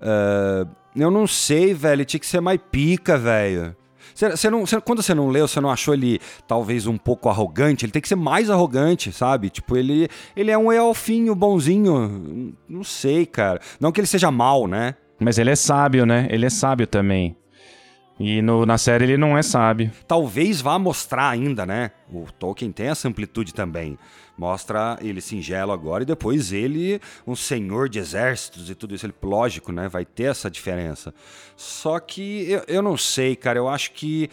ah, eu não sei, velho. Tinha que ser mais pica, velho. Cê- cê não, quando você não leu, você não achou ele talvez um pouco arrogante? Ele tem que ser mais arrogante, sabe? Tipo, ele, ele é um elfinho bonzinho. Não sei, cara. Não que ele seja mal, né? Mas ele é sábio, né? Ele é sábio também. E no- na série ele não é sábio. talvez vá mostrar ainda, né? O Tolkien tem essa amplitude também. Mostra ele singelo agora e depois ele um senhor de exércitos e tudo isso. Ele, lógico, né? Vai ter essa diferença. Só que eu, eu não sei, cara. Eu acho que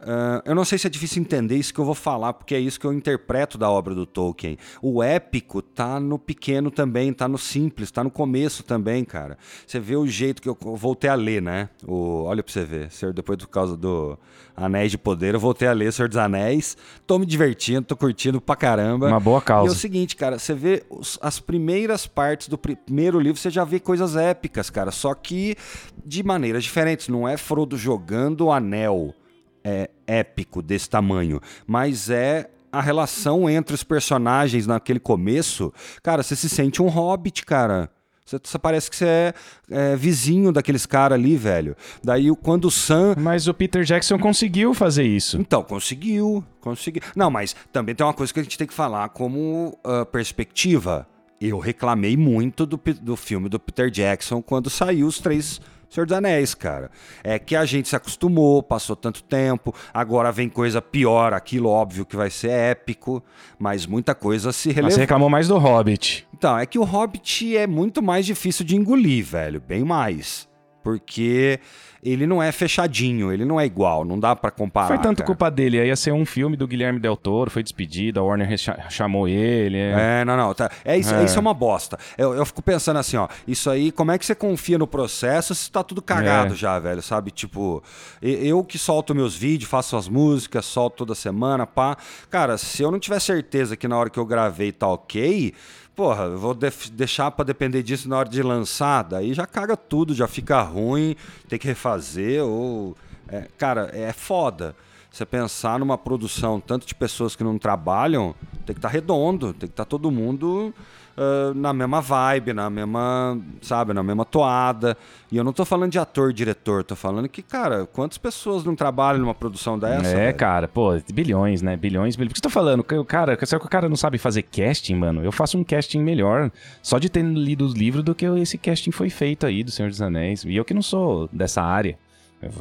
Uh, eu não sei se é difícil entender isso que eu vou falar, porque é isso que eu interpreto da obra do Tolkien. O épico tá no pequeno também, tá no simples, tá no começo também, cara. Você vê o jeito que eu voltei a ler, né? O, olha pra você ver. Depois por causa do Anéis de Poder, eu voltei a ler Senhor dos Anéis. Tô me divertindo, tô curtindo pra caramba. Uma boa causa. E é o seguinte, cara, você vê os, as primeiras partes do primeiro livro, você já vê coisas épicas, cara. Só que de maneiras diferentes. Não é Frodo jogando o anel é, épico desse tamanho, mas é a relação entre os personagens naquele começo. Cara, você se sente um hobbit, cara. Você, você parece que você é, é, vizinho daqueles caras ali, velho. Daí, quando o Sam. Mas o Peter Jackson conseguiu fazer isso. Então, conseguiu. conseguiu. Não, mas também tem uma coisa que a gente tem que falar como uh, perspectiva. Eu reclamei muito do, do filme do Peter Jackson quando saiu os três Senhor dos Anéis, cara. É que a gente se acostumou, passou tanto tempo, agora vem coisa pior, aquilo óbvio que vai ser épico, mas muita coisa se relevou. Você reclamou mais do Hobbit. Então, é que o Hobbit é muito mais difícil de engolir, velho, bem mais. Porque ele não é fechadinho, ele não é igual, não dá para comparar. Foi tanto cara. culpa dele, aí ia ser um filme do Guilherme Del Toro, foi despedido, a Warner chamou ele. É, é não, não, tá. é, isso, é. isso é uma bosta. Eu, eu fico pensando assim, ó, isso aí, como é que você confia no processo se tá tudo cagado é. já, velho, sabe? Tipo, eu que solto meus vídeos, faço as músicas, solto toda semana, pá. Cara, se eu não tiver certeza que na hora que eu gravei tá ok, porra, eu vou deixar para depender disso na hora de lançar, daí já caga tudo, já fica ruim, tem que refazer, ou. É, cara, é foda. Você pensar numa produção tanto de pessoas que não trabalham, tem que estar tá redondo, tem que estar tá todo mundo uh, na mesma vibe, na mesma, sabe, na mesma toada. E eu não tô falando de ator, diretor, tô falando que, cara, quantas pessoas não trabalham numa produção dessa? É, velho? cara, pô, bilhões, né? Bilhões, bilhões. Por que você tá falando? Cara, será que o cara não sabe fazer casting, mano? Eu faço um casting melhor só de ter lido os livros do que esse casting foi feito aí do Senhor dos Anéis. E eu que não sou dessa área.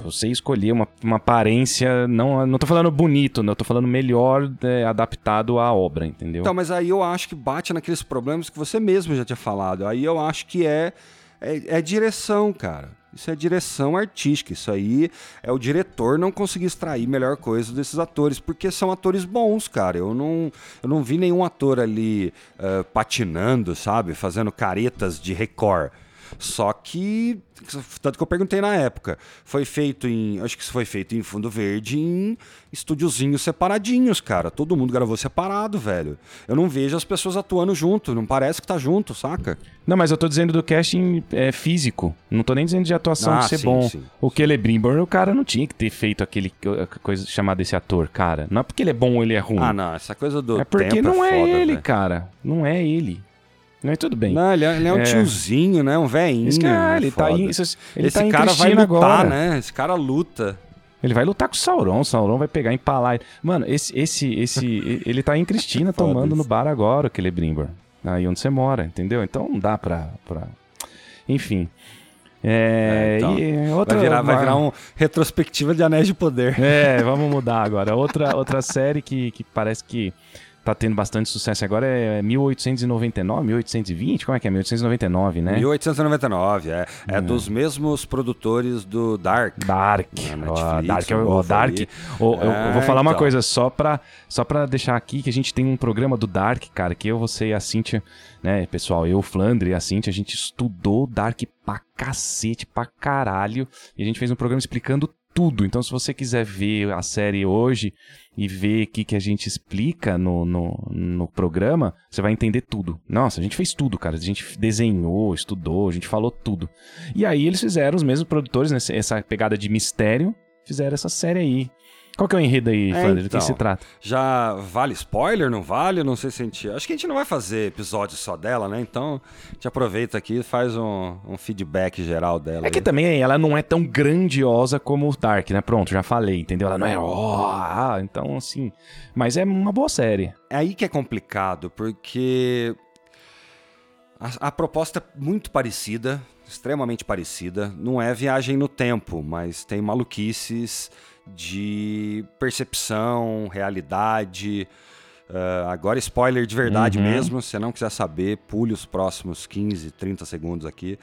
Você escolher uma, uma aparência, não, não tô falando bonito, não, eu tô falando melhor é, adaptado à obra, entendeu? Então, mas aí eu acho que bate naqueles problemas que você mesmo já tinha falado. Aí eu acho que é, é, é direção, cara. Isso é direção artística. Isso aí é o diretor não conseguir extrair melhor coisa desses atores, porque são atores bons, cara. Eu não, eu não vi nenhum ator ali uh, patinando, sabe? Fazendo caretas de Record. Só que, tanto que eu perguntei na época, foi feito em, acho que isso foi feito em Fundo Verde, em estúdiozinhos separadinhos, cara. Todo mundo gravou separado, velho. Eu não vejo as pessoas atuando junto, não parece que tá junto, saca? Não, mas eu tô dizendo do casting é, físico. Não tô nem dizendo de atuação ah, de ser sim, bom. Sim, o Celebrimbor, o cara não tinha que ter feito aquele coisa chamada esse ator, cara. Não é porque ele é bom ou ele é ruim. Ah, não, essa coisa do É porque não é, é foda, ele, véio. cara. Não é ele. Mas tudo bem. Não, ele é, ele é um é. tiozinho, né? Um velhinho. Esse cara, ele tá, em, ele Esse tá cara vai lutar, agora. né? Esse cara luta. Ele vai lutar com o Sauron, o Sauron vai pegar empalar. Mano, esse, esse, esse, ele tá em Cristina tomando no bar agora, aquele Brimbor. Aí onde você mora, entendeu? Então não dá pra... pra... Enfim. É, é então, e outra, vai, virar, vai virar um retrospectiva de Anéis de Poder. É, vamos mudar agora. Outra, outra série que, que parece que tá tendo bastante sucesso agora é 1899, 1820? Como é que é? 1899, né? 1899, é. É, é. dos mesmos produtores do Dark. Dark. Netflix, Dark, o, Dark. O, é, eu, eu, vou falar então. uma coisa só pra, só pra deixar aqui que a gente tem um programa do Dark, cara, que eu, você e a Cintia, né, pessoal, eu, o Flandre e a Cintia, a gente estudou Dark pra cacete, pra caralho. E a gente fez um programa explicando tudo. Então, se você quiser ver a série hoje e ver o que, a gente explica no, no, no, programa, você vai entender tudo. Nossa, a gente fez tudo, cara. A gente desenhou, estudou, a gente falou tudo. E aí eles fizeram, os mesmos produtores, né, essa pegada de mistério, fizeram essa série aí. Qual que é o enredo aí, é, Flandre? Do que então, se trata? Já vale spoiler? Não vale? Não sei se a gente. Acho que a gente não vai fazer episódio só dela, né? Então, a gente aproveita aqui e faz um, um, feedback geral dela. É que também ela não é tão grandiosa como o Dark, né? Pronto, já falei, entendeu? Ela não é. Oh, então, assim. Mas é uma boa série. É aí que é complicado, porque. A, a proposta é muito parecida, extremamente parecida. Não é viagem no tempo, mas tem maluquices de percepção, realidade. Uh, agora, spoiler de verdade uhum. mesmo. Se não quiser saber, pule os próximos 15, 30 segundos aqui.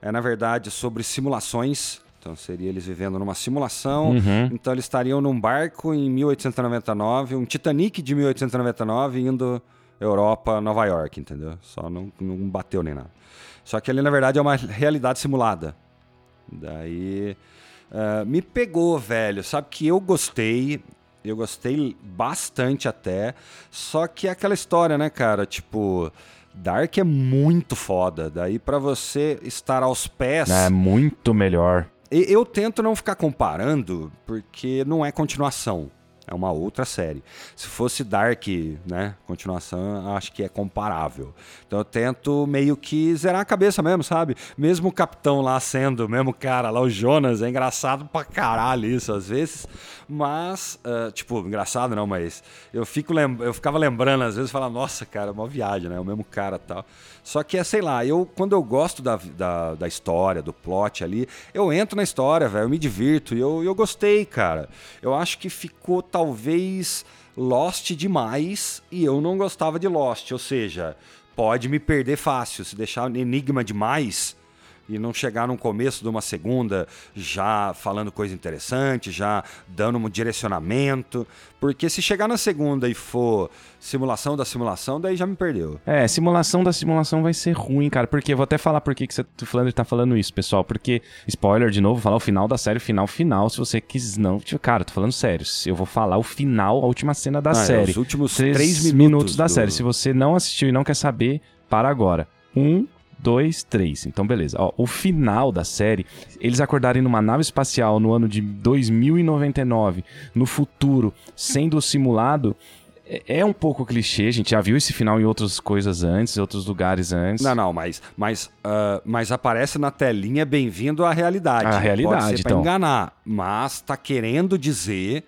É, na verdade, sobre simulações. Então, seria eles vivendo numa simulação. Uhum. Então, eles estariam num barco em 1899, um Titanic de 1899, indo Europa, Nova York, entendeu? Só não, não bateu nem nada. Só que ali, na verdade, é uma realidade simulada. Daí. Uh, me pegou, velho. Sabe que eu gostei. Eu gostei bastante até. Só que é aquela história, né, cara? Tipo. Dark é muito foda. Daí para você estar aos pés. É muito melhor. Eu tento não ficar comparando, porque não é continuação. É uma outra série. Se fosse Dark, né? Continuação, acho que é comparável. Então eu tento meio que zerar a cabeça mesmo, sabe? Mesmo o capitão lá sendo mesmo cara lá, o Jonas, é engraçado pra caralho isso às vezes. Mas, uh, tipo, engraçado não, mas eu, fico eu ficava lembrando às vezes, falando, nossa, cara, uma viagem, né? O mesmo cara tal. Só que é, sei lá, eu quando eu gosto da, da, da história, do plot ali, eu entro na história, velho, eu me divirto e eu, eu gostei, cara. Eu acho que ficou talvez Lost demais e eu não gostava de Lost, ou seja, pode me perder fácil. Se deixar enigma demais, e não chegar no começo de uma segunda já falando coisa interessante, já dando um direcionamento. Porque se chegar na segunda e for simulação da simulação, daí já me perdeu. É, simulação da simulação vai ser ruim, cara. Porque vou até falar por que, você, o Flandre tá falando isso, pessoal. Porque, spoiler de novo, falar o final da série, final, final. Se você quis não. Tipo, cara, tô falando sério. Eu vou falar o final, a última cena da ah, série. É, os últimos três, três minutos, minutos, da do... série. Se você não assistiu e não quer saber, para agora. Um, dois, três. Então, beleza. Ó, o final da série, eles acordarem numa nave espacial no ano de 2099, no futuro, sendo simulado, é, é um pouco clichê, a gente já viu esse final em outras coisas antes, em outros lugares antes. Não, não, mas, mas, uh, mas aparece na telinha bem-vindo à realidade. A realidade, Pode ser então. enganar, mas tá querendo dizer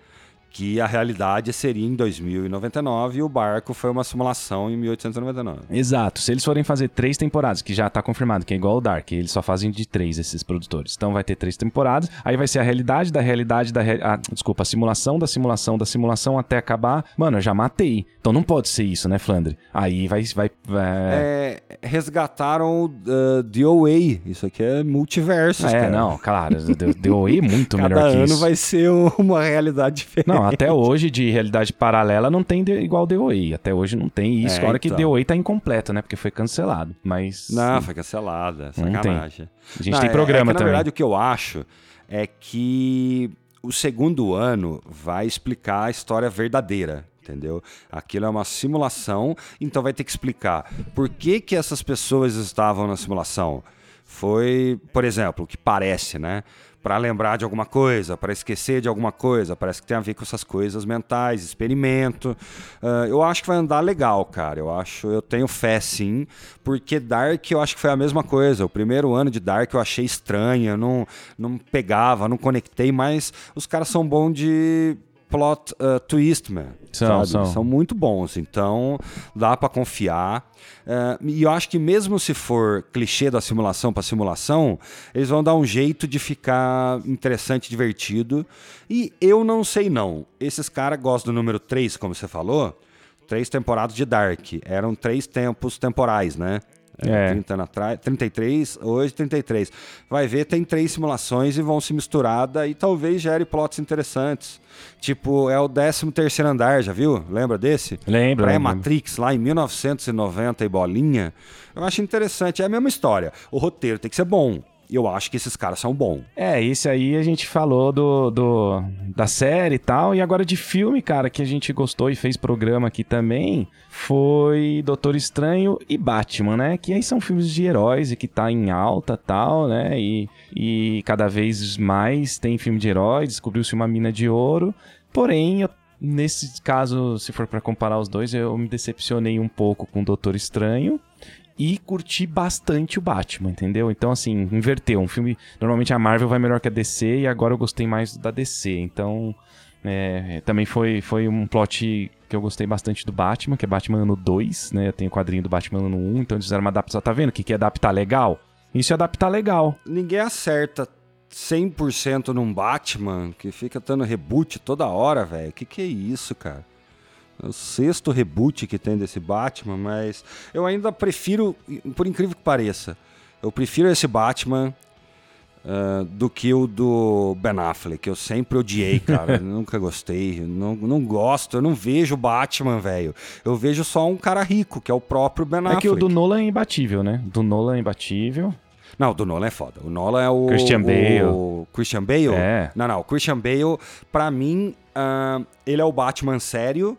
que a realidade seria em 2099 e o barco foi uma simulação em 1899. Exato. Se eles forem fazer três temporadas, que já está confirmado, que é igual o Dark, eles só fazem de três esses produtores. Então vai ter três temporadas, aí vai ser a realidade da realidade da re... ah, desculpa, a simulação da simulação da simulação até acabar. Mano, eu já matei. Então não pode ser isso, né, Flandre? Aí vai vai, vai... É, resgataram uh, The Away. Isso aqui é multiverso, É, cara. não, claro, The Away é muito melhor que isso. Cada ano vai ser uma realidade diferente. Não, até hoje, de realidade paralela, não tem igual Way. Até hoje não tem. isso, é, agora então. que Way tá incompleto, né? Porque foi cancelado. Mas. Não, foi cancelada. Sacanagem. A gente não, tem programa é, é que, também. Na verdade, o que eu acho é que o segundo ano vai explicar a história verdadeira entendeu? Aquilo é uma simulação, então vai ter que explicar por que que essas pessoas estavam na simulação. Foi, por exemplo, o que parece, né? Para lembrar de alguma coisa, para esquecer de alguma coisa. Parece que tem a ver com essas coisas mentais, experimento. Uh, eu acho que vai andar legal, cara. Eu acho, eu tenho fé sim, porque Dark eu acho que foi a mesma coisa. O primeiro ano de Dark eu achei estranho, eu não, não pegava, não conectei, mas os caras são bons de plot uh, twist, man. São, são. são muito bons, então dá para confiar. Uh, e eu acho que mesmo se for clichê da simulação para simulação, eles vão dar um jeito de ficar interessante, divertido. E eu não sei não. Esses caras gostam do número 3, como você falou. Três temporadas de Dark. Eram três tempos temporais, né? É. 30 anos atrás, 33, hoje 33. Vai ver, tem três simulações e vão se misturar e talvez gere plots interessantes. Tipo, é o 13 terceiro andar, já viu? Lembra desse? Lembro. Pré-Matrix, lá em 1990 e bolinha. Eu acho interessante, é a mesma história. O roteiro tem que ser bom. Eu acho que esses caras são bons. É, isso aí a gente falou do, do, da série e tal. E agora de filme, cara, que a gente gostou e fez programa aqui também, foi Doutor Estranho e Batman, né? Que aí são filmes de heróis e que tá em alta tal, né? E, e cada vez mais tem filme de heróis, descobriu-se uma mina de ouro. Porém, eu Nesse caso, se for para comparar os dois, eu me decepcionei um pouco com Doutor Estranho e curti bastante o Batman, entendeu? Então, assim, inverteu. Um filme. Normalmente a Marvel vai melhor que a DC e agora eu gostei mais da DC. Então, é, também foi, foi um plot que eu gostei bastante do Batman, que é Batman ano 2, né? Eu tenho o quadrinho do Batman ano 1, então eles fizeram uma adaptação. Tá vendo o que, que é adaptar legal? E se adaptar legal. Ninguém acerta 100% num Batman que fica dando reboot toda hora, velho. Que que é isso, cara? O sexto reboot que tem desse Batman, mas eu ainda prefiro, por incrível que pareça, eu prefiro esse Batman uh, do que o do Ben Affleck. Eu sempre odiei, cara. nunca gostei. Não, não gosto. Eu não vejo Batman, velho. Eu vejo só um cara rico, que é o próprio Ben Affleck. É que o do Nolan é imbatível, né? Do Nolan é imbatível. Não, o do Nolan é foda. O Nolan é o. Christian Bale. O Christian Bale? É. Não, não. O Christian Bale, pra mim, uh, ele é o Batman sério.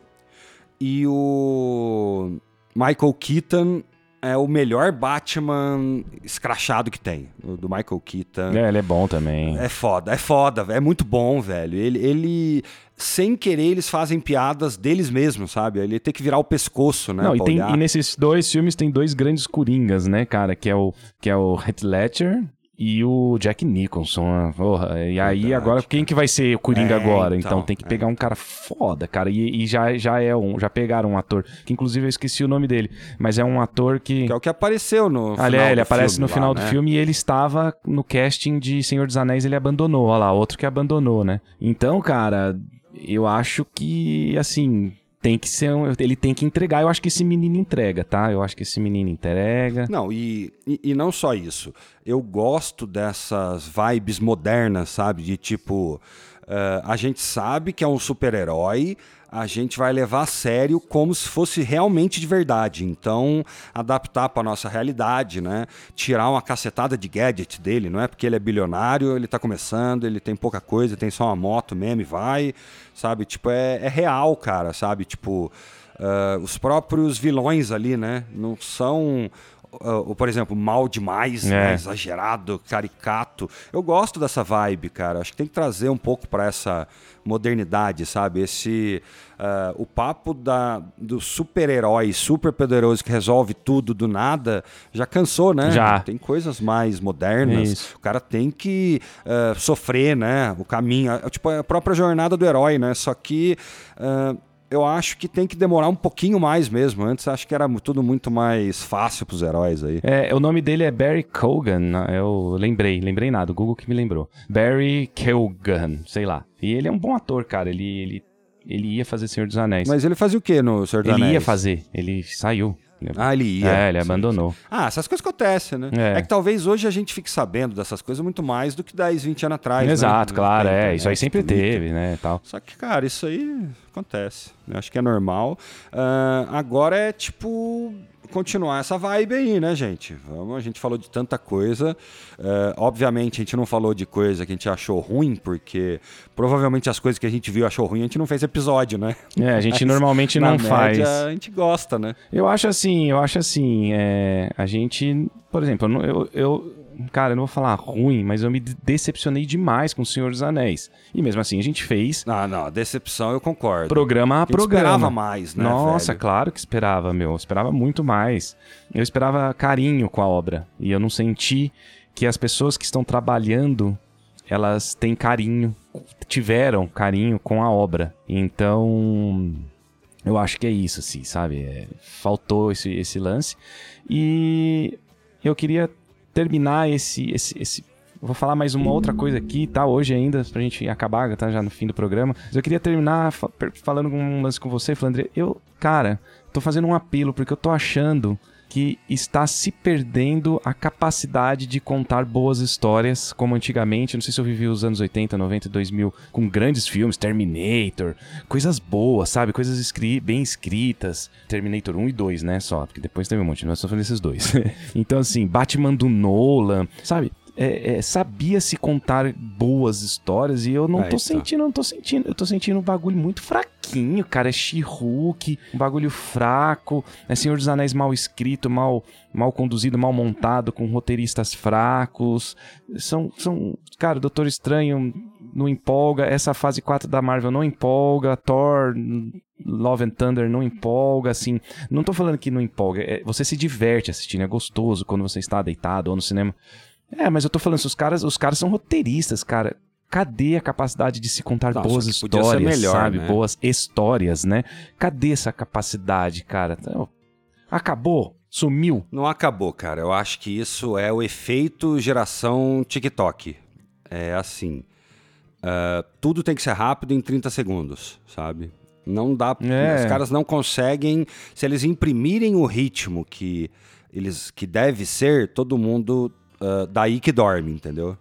E o Michael Keaton é o melhor Batman escrachado que tem. O do Michael Keaton. É, ele é bom também. É foda, é foda, é muito bom, velho. Ele, ele sem querer, eles fazem piadas deles mesmos, sabe? Ele tem que virar o pescoço, né? Não, e, tem, e, nesses dois filmes tem dois grandes coringas, né, cara? Que é o, que é o Heath Ledger e o Jack Nicholson. Porra. E aí, Verdade, agora, quem que vai ser o Coringa é, agora? Então, então, tem que é. pegar um cara foda, cara. E, e, já, já é um. Já pegaram um ator, que inclusive eu esqueci o nome dele, mas é um ator que. Que é o que apareceu no. Aliás, final ele aparece no final lá, do né? filme e ele estava no casting de Senhor dos Anéis, ele abandonou. Olha lá, outro que abandonou, né? Então, cara, eu acho que, assim, tem que ser um, ele tem que entregar. Eu acho que esse menino entrega, tá? Eu acho que esse menino entrega. Não, e, e, e, não só isso. Eu gosto dessas vibes modernas, sabe? De tipo, uh, a gente sabe que é um super-herói, a gente vai levar a sério como se fosse realmente de verdade. Então, adaptar para nossa realidade, né? Tirar uma cacetada de gadget dele, não é porque ele é bilionário, ele está começando, ele tem pouca coisa, tem só uma moto mesmo e vai, sabe? Tipo, é, é real, cara, sabe? Tipo, uh, os próprios vilões ali, né? Não são uh, por exemplo, mal demais, é. né? exagerado, caricato. Eu gosto dessa vibe, cara. Acho que tem que trazer um pouco para essa modernidade, sabe? Esse uh, o papo da, do super-herói, super poderoso que resolve tudo do nada, já cansou, né? Já. Tem coisas mais modernas. Isso. O cara tem que uh, sofrer, né? O caminho, tipo a própria jornada do herói, né? Só que uh, eu acho que tem que demorar um pouquinho mais mesmo. Antes acho que era tudo muito mais fácil pros heróis aí. É, o nome dele é Barry Cogan. Né? Eu lembrei, lembrei nada, o Google que me lembrou. Barry Cogan, sei lá. E ele é um bom ator, cara. Ele, ele, ele ia fazer Senhor dos Anéis. Mas ele fazia o que no Senhor dos ele Anéis? Ele ia fazer, ele saiu. Ah, ele ia. É, ele abandonou. Ah, essas coisas acontecem, né? É. é. que talvez hoje a gente fique sabendo dessas coisas muito mais do que 10, 20 anos atrás. Né? Exato, né? claro, é. Isso aí sempre teve, né? Tal. Só que, cara, isso aí acontece. Eu acho que é normal. Uh, agora é tipo continuar essa vibe aí, né, gente? Vamos, a gente falou de tanta coisa. Uh, obviamente, a gente não falou de coisa que a gente achou ruim, porque provavelmente as coisas que a gente viu achou ruim, a gente não fez episódio, né? É, a gente Mas, normalmente não média, faz. A gente gosta, né? Eu acho assim, eu acho assim, é, a gente, por exemplo, eu, eu cara, eu não vou falar ruim, mas eu me decepcionei demais com o Senhor dos Anéis. E mesmo assim a gente fez. Ah, não, decepção eu concordo. Programa a, programa. esperava mais, né? Nossa, velho? claro que esperava, meu. Eu esperava muito mais. Eu esperava carinho com a obra. E eu não senti que as pessoas que estão trabalhando elas têm carinho, tiveram carinho com a obra. Então, eu acho que é isso, assim, sabe? É, faltou esse, esse lance. E eu queria terminar esse, esse, esse vou falar mais uma outra coisa aqui, tá? Hoje ainda, pra gente acabar, tá? Já no fim do programa. Mas eu queria terminar fa falando um lance com você, Flandre. Eu, cara, tô fazendo um apelo porque eu tô achando que está se perdendo a capacidade de contar boas histórias como antigamente. Não sei se eu vivi os anos 80, 90, 2000 com grandes filmes, Terminator, coisas boas, sabe? Coisas escri bem escritas. Terminator 1 e 2, né? Só, porque depois teve um monte, não é só falando esses dois. então, assim, Batman do Nolan, sabe? É, é, sabia se contar boas histórias e eu não tô sentindo, não tô sentindo. Eu tô sentindo um bagulho muito fraquinho, cara. É She-Hulk, um bagulho fraco. É Senhor dos Anéis mal escrito, mal, mal conduzido, mal montado, com roteiristas fracos. São, são cara, Doutor Estranho não empolga. Essa fase 4 da Marvel não empolga. Thor, Love and Thunder não empolga, assim. Não tô falando que não empolga. É, você se diverte assistindo, é gostoso quando você está deitado ou no cinema. É, mas eu tô falando, os caras, os caras são roteiristas, cara. Cadê a capacidade de se contar Nossa, boas histórias, melhor, sabe? Né? Boas histórias, né? Cadê essa capacidade, cara? Então, acabou? Sumiu? Não acabou, cara. Eu acho que isso é o efeito geração TikTok. É assim. Uh, tudo tem que ser rápido em 30 segundos, sabe? Não dá. É. Os caras não conseguem. Se eles imprimirem o ritmo que, eles, que deve ser, todo mundo uh, daí que dorme, entendeu?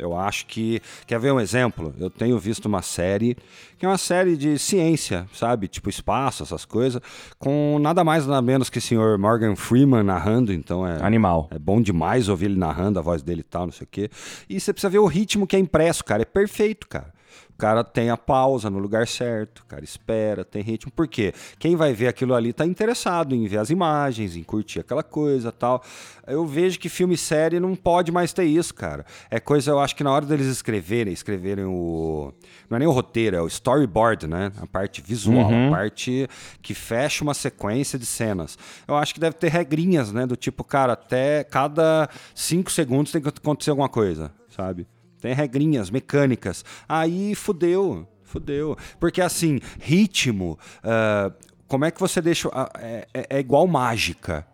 Eu acho que. Quer ver um exemplo? Eu tenho visto uma série, que é uma série de ciência, sabe? Tipo espaço, essas coisas, com nada mais nada menos que o senhor Morgan Freeman narrando, então é. Animal. É bom demais ouvir ele narrando, a voz dele e tal, não sei o quê. E você precisa ver o ritmo que é impresso, cara. É perfeito, cara cara tem a pausa no lugar certo, o cara espera, tem ritmo. Por quê? Quem vai ver aquilo ali está interessado em ver as imagens, em curtir aquela coisa tal. Eu vejo que filme e série não pode mais ter isso, cara. É coisa, eu acho que na hora deles escreverem, escreverem o. Não é nem o roteiro, é o storyboard, né? A parte visual, uhum. a parte que fecha uma sequência de cenas. Eu acho que deve ter regrinhas, né? Do tipo, cara, até cada cinco segundos tem que acontecer alguma coisa, sabe? Tem regrinhas mecânicas. Aí fudeu, fudeu. Porque assim, ritmo, uh, como é que você deixa. Uh, é, é, igual mágica.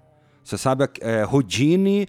Você sabe, é, Rodine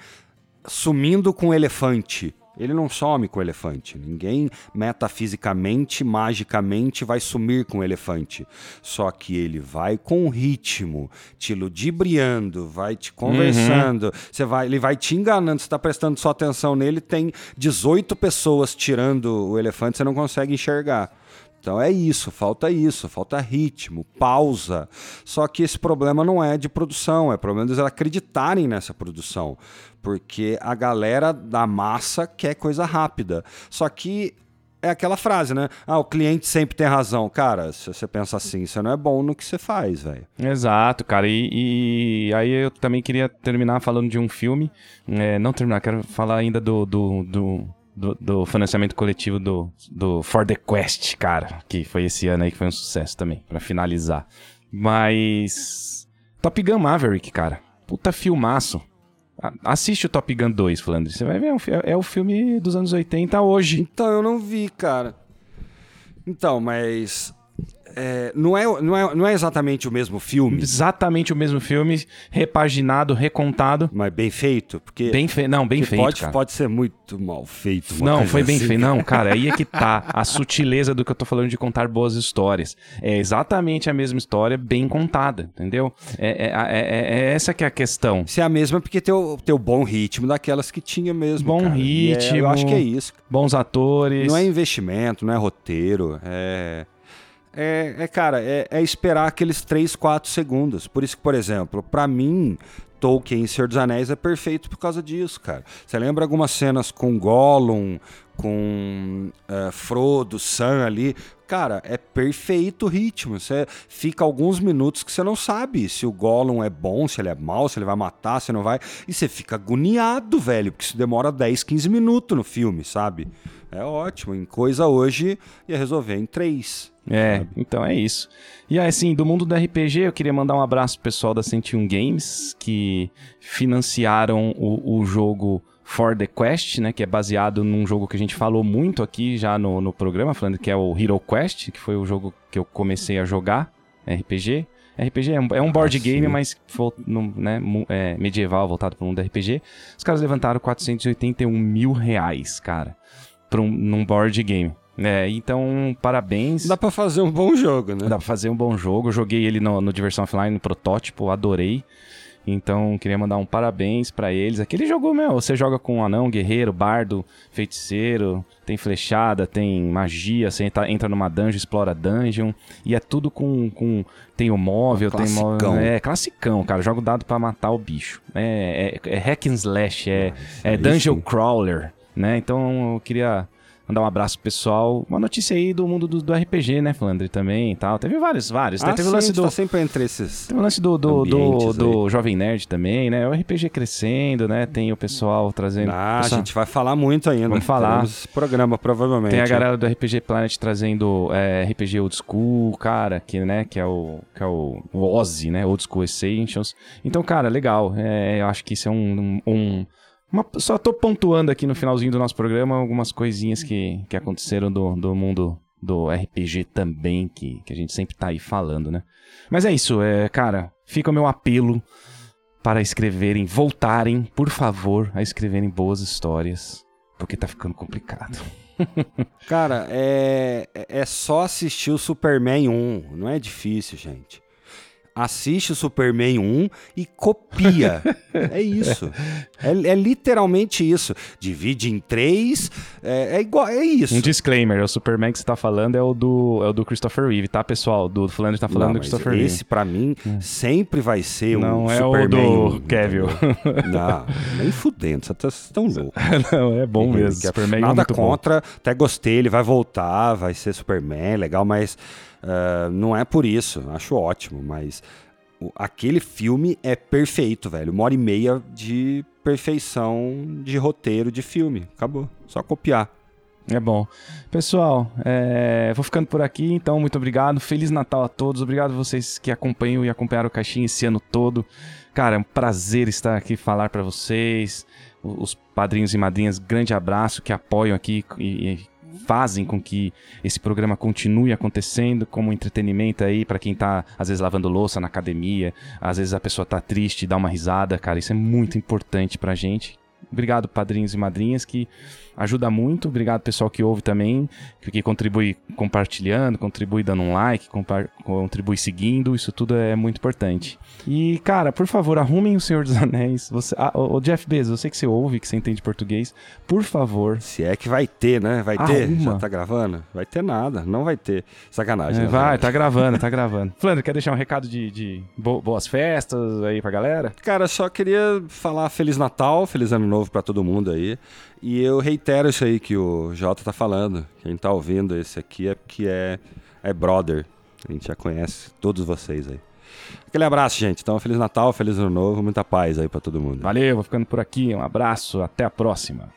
sumindo com um elefante. Ele não some com o elefante. Ninguém metafisicamente, magicamente vai sumir com o elefante. Só que ele vai com ritmo, te ludibriando, vai te conversando, uhum. você vai, ele vai te enganando, você está prestando sua atenção nele, tem 18 pessoas tirando o elefante, você não consegue enxergar. Então é isso, falta isso, falta ritmo, pausa. Só que esse problema não é de produção, é problema deles acreditarem nessa produção. Porque a galera da massa quer coisa rápida. Só que é aquela frase, né? Ah, o cliente sempre tem razão. Cara, se você pensa assim, você não é bom no que você faz, velho. Exato, cara. E, e, aí eu também queria terminar falando de um filme. É, não terminar, quero falar ainda do, do, do do, do, financiamento coletivo do, do For the Quest, cara, que foi esse ano aí que foi um sucesso também, para finalizar. Mas. Top Gun Maverick, cara. Puta filmaço. Assiste o Top Gun 2, Flandre. Você vai ver, é, é o filme dos anos 80 hoje. Então, eu não vi, cara. Então, mas é, não, é, não, é, não é exatamente o mesmo filme. Exatamente o mesmo filme, repaginado, recontado. Mas bem feito, porque. Bem fe... Não, bem feito. Pode, cara. pode ser muito mal feito. Não, foi bem assim. feito. Não, cara, aí é que tá a sutileza do que eu tô falando de contar boas histórias. É exatamente a mesma história, bem contada, entendeu? É, é, é, é essa que é a questão. Se é a mesma, porque tem o, tem o bom ritmo daquelas que tinha mesmo. Bom cara. ritmo. eu acho que é isso. Bons atores. Não é investimento, não é roteiro, é é, é cara, é, é, esperar aqueles 3, 4 segundos. Por isso que, por exemplo, para mim, Tolkien e Senhor dos Anéis é perfeito por causa disso, cara. Você lembra algumas cenas com Gollum, com uh, Frodo, Sam ali? Cara, é perfeito o ritmo. Você fica alguns minutos que você não sabe se o Gollum é bom, se ele é mau, se ele vai matar, se não vai. E você fica agoniado, velho, porque isso demora 10, 15 minutos no filme, sabe? É ótimo. Em coisa hoje ia resolver em 3. É, sabe? então é isso. E assim, do mundo do RPG, eu queria mandar um abraço pro pessoal da 101 Games, que financiaram o, o jogo For the Quest, né, que é baseado num jogo que a gente falou muito aqui já no, no programa, falando que é o Hero Quest, que foi o jogo que eu comecei a jogar, RPG. RPG é um, é um board ah, game, mas né, é, medieval, voltado para o mundo RPG. Os caras levantaram 481 mil reais, cara, pra um, num board game. É, então, parabéns. Dá pra fazer um bom jogo, né? Dá pra fazer um bom jogo. Joguei ele no, no Diversão Offline, no protótipo, adorei. Então, queria mandar um parabéns para eles. Aquele jogo, meu, você joga com um anão, guerreiro, bardo, feiticeiro, tem flechada, tem magia, você entra, entra numa dungeon, explora dungeon, e é tudo com. com tem o móvel, tem móvel. É, classicão, cara. Joga o dado para matar o bicho. É, é, é hack and slash, é, é dungeon crawler, né? Então, eu queria Mandar um abraço pro pessoal. Uma notícia aí do mundo do, do RPG, né, Flandre, também e tal. Teve vários, vários. Ah, teve sim, o lance do. Tá sempre entre esses. Teve o lance do, do, do, do Jovem Nerd também, né? O RPG crescendo, né? Tem o pessoal trazendo. Ah, pessoal... a gente vai falar muito ainda. Vamos falar. Teremos programa, provavelmente. Tem a galera do RPG Planet trazendo é, RPG Old School, cara, que, né, que é o, que é o, o Ozzy, né? Old School Essentials. Então, cara, legal. É, eu acho que isso é um, um, um uma, só tô pontuando aqui no finalzinho do nosso programa algumas coisinhas que, que aconteceram do, do mundo do RPG também, que, que a gente sempre tá aí falando, né? Mas é isso, é, cara, fica o meu apelo para escreverem, voltarem, por favor, a escreverem boas histórias, porque tá ficando complicado. Cara, é, é só assistir o Superman 1, não é difícil, gente assiste o Superman 1 e copia. é isso. É, é, literalmente isso. Divide em três. É, é, igual. É isso. Um disclaimer: o Superman que você tá falando é o do, é o do Christopher Reeve, tá, pessoal? Do Flanders tá falando não, do Christopher esse, Reeve. Esse, pra mim, hum. sempre vai ser não, um é Superman. Não, é o do Kevin. não, nem fudendo. Vocês tá, estão loucos. não, é bom mesmo. Superman Nada é muito contra. Bom. Até gostei. Ele vai voltar, vai ser Superman, legal, mas. Uh, não é por isso, acho ótimo, mas aquele filme é perfeito, velho. Uma hora e meia de perfeição de roteiro de filme. Acabou. Só copiar. É bom. Pessoal, é... vou ficando por aqui, então muito obrigado. Feliz Natal a todos. Obrigado a vocês que acompanham e acompanharam o Caixinha esse ano todo. Cara, é um prazer estar aqui falar para vocês. Os padrinhos e madrinhas, grande abraço que apoiam aqui e fazem com que esse programa continue acontecendo como entretenimento aí para quem tá às vezes lavando louça na academia, às vezes a pessoa tá triste, dá uma risada, cara, isso é muito importante pra gente. Obrigado, padrinhos e madrinhas, que ajuda muito. Obrigado, pessoal que ouve também, que, que contribui compartilhando, contribui dando um like, contribui seguindo. Isso tudo é muito importante. E, cara, por favor, arrumem o Senhor dos Anéis. Você, ah, o Jeff Bezos, eu sei que você ouve, que você entende português. Por favor. Se é que vai ter, né? Vai arruma. ter. Já tá gravando? Vai ter nada. Não vai ter. Sacanagem. É, vai, tá gravando, tá gravando. Flandre, quer deixar um recado de, de boas festas aí pra galera? Cara, só queria falar Feliz Natal, Feliz Ano Novo pra todo mundo aí. E eu reitero isso aí que o Jota tá falando. Quem tá ouvindo esse aqui é porque é, é brother. A gente já conhece todos vocês aí. Aquele abraço, gente. Então, Feliz Natal, Feliz Ano Novo, muita paz aí para todo mundo. Valeu, vou ficando por aqui. Um abraço, até a próxima.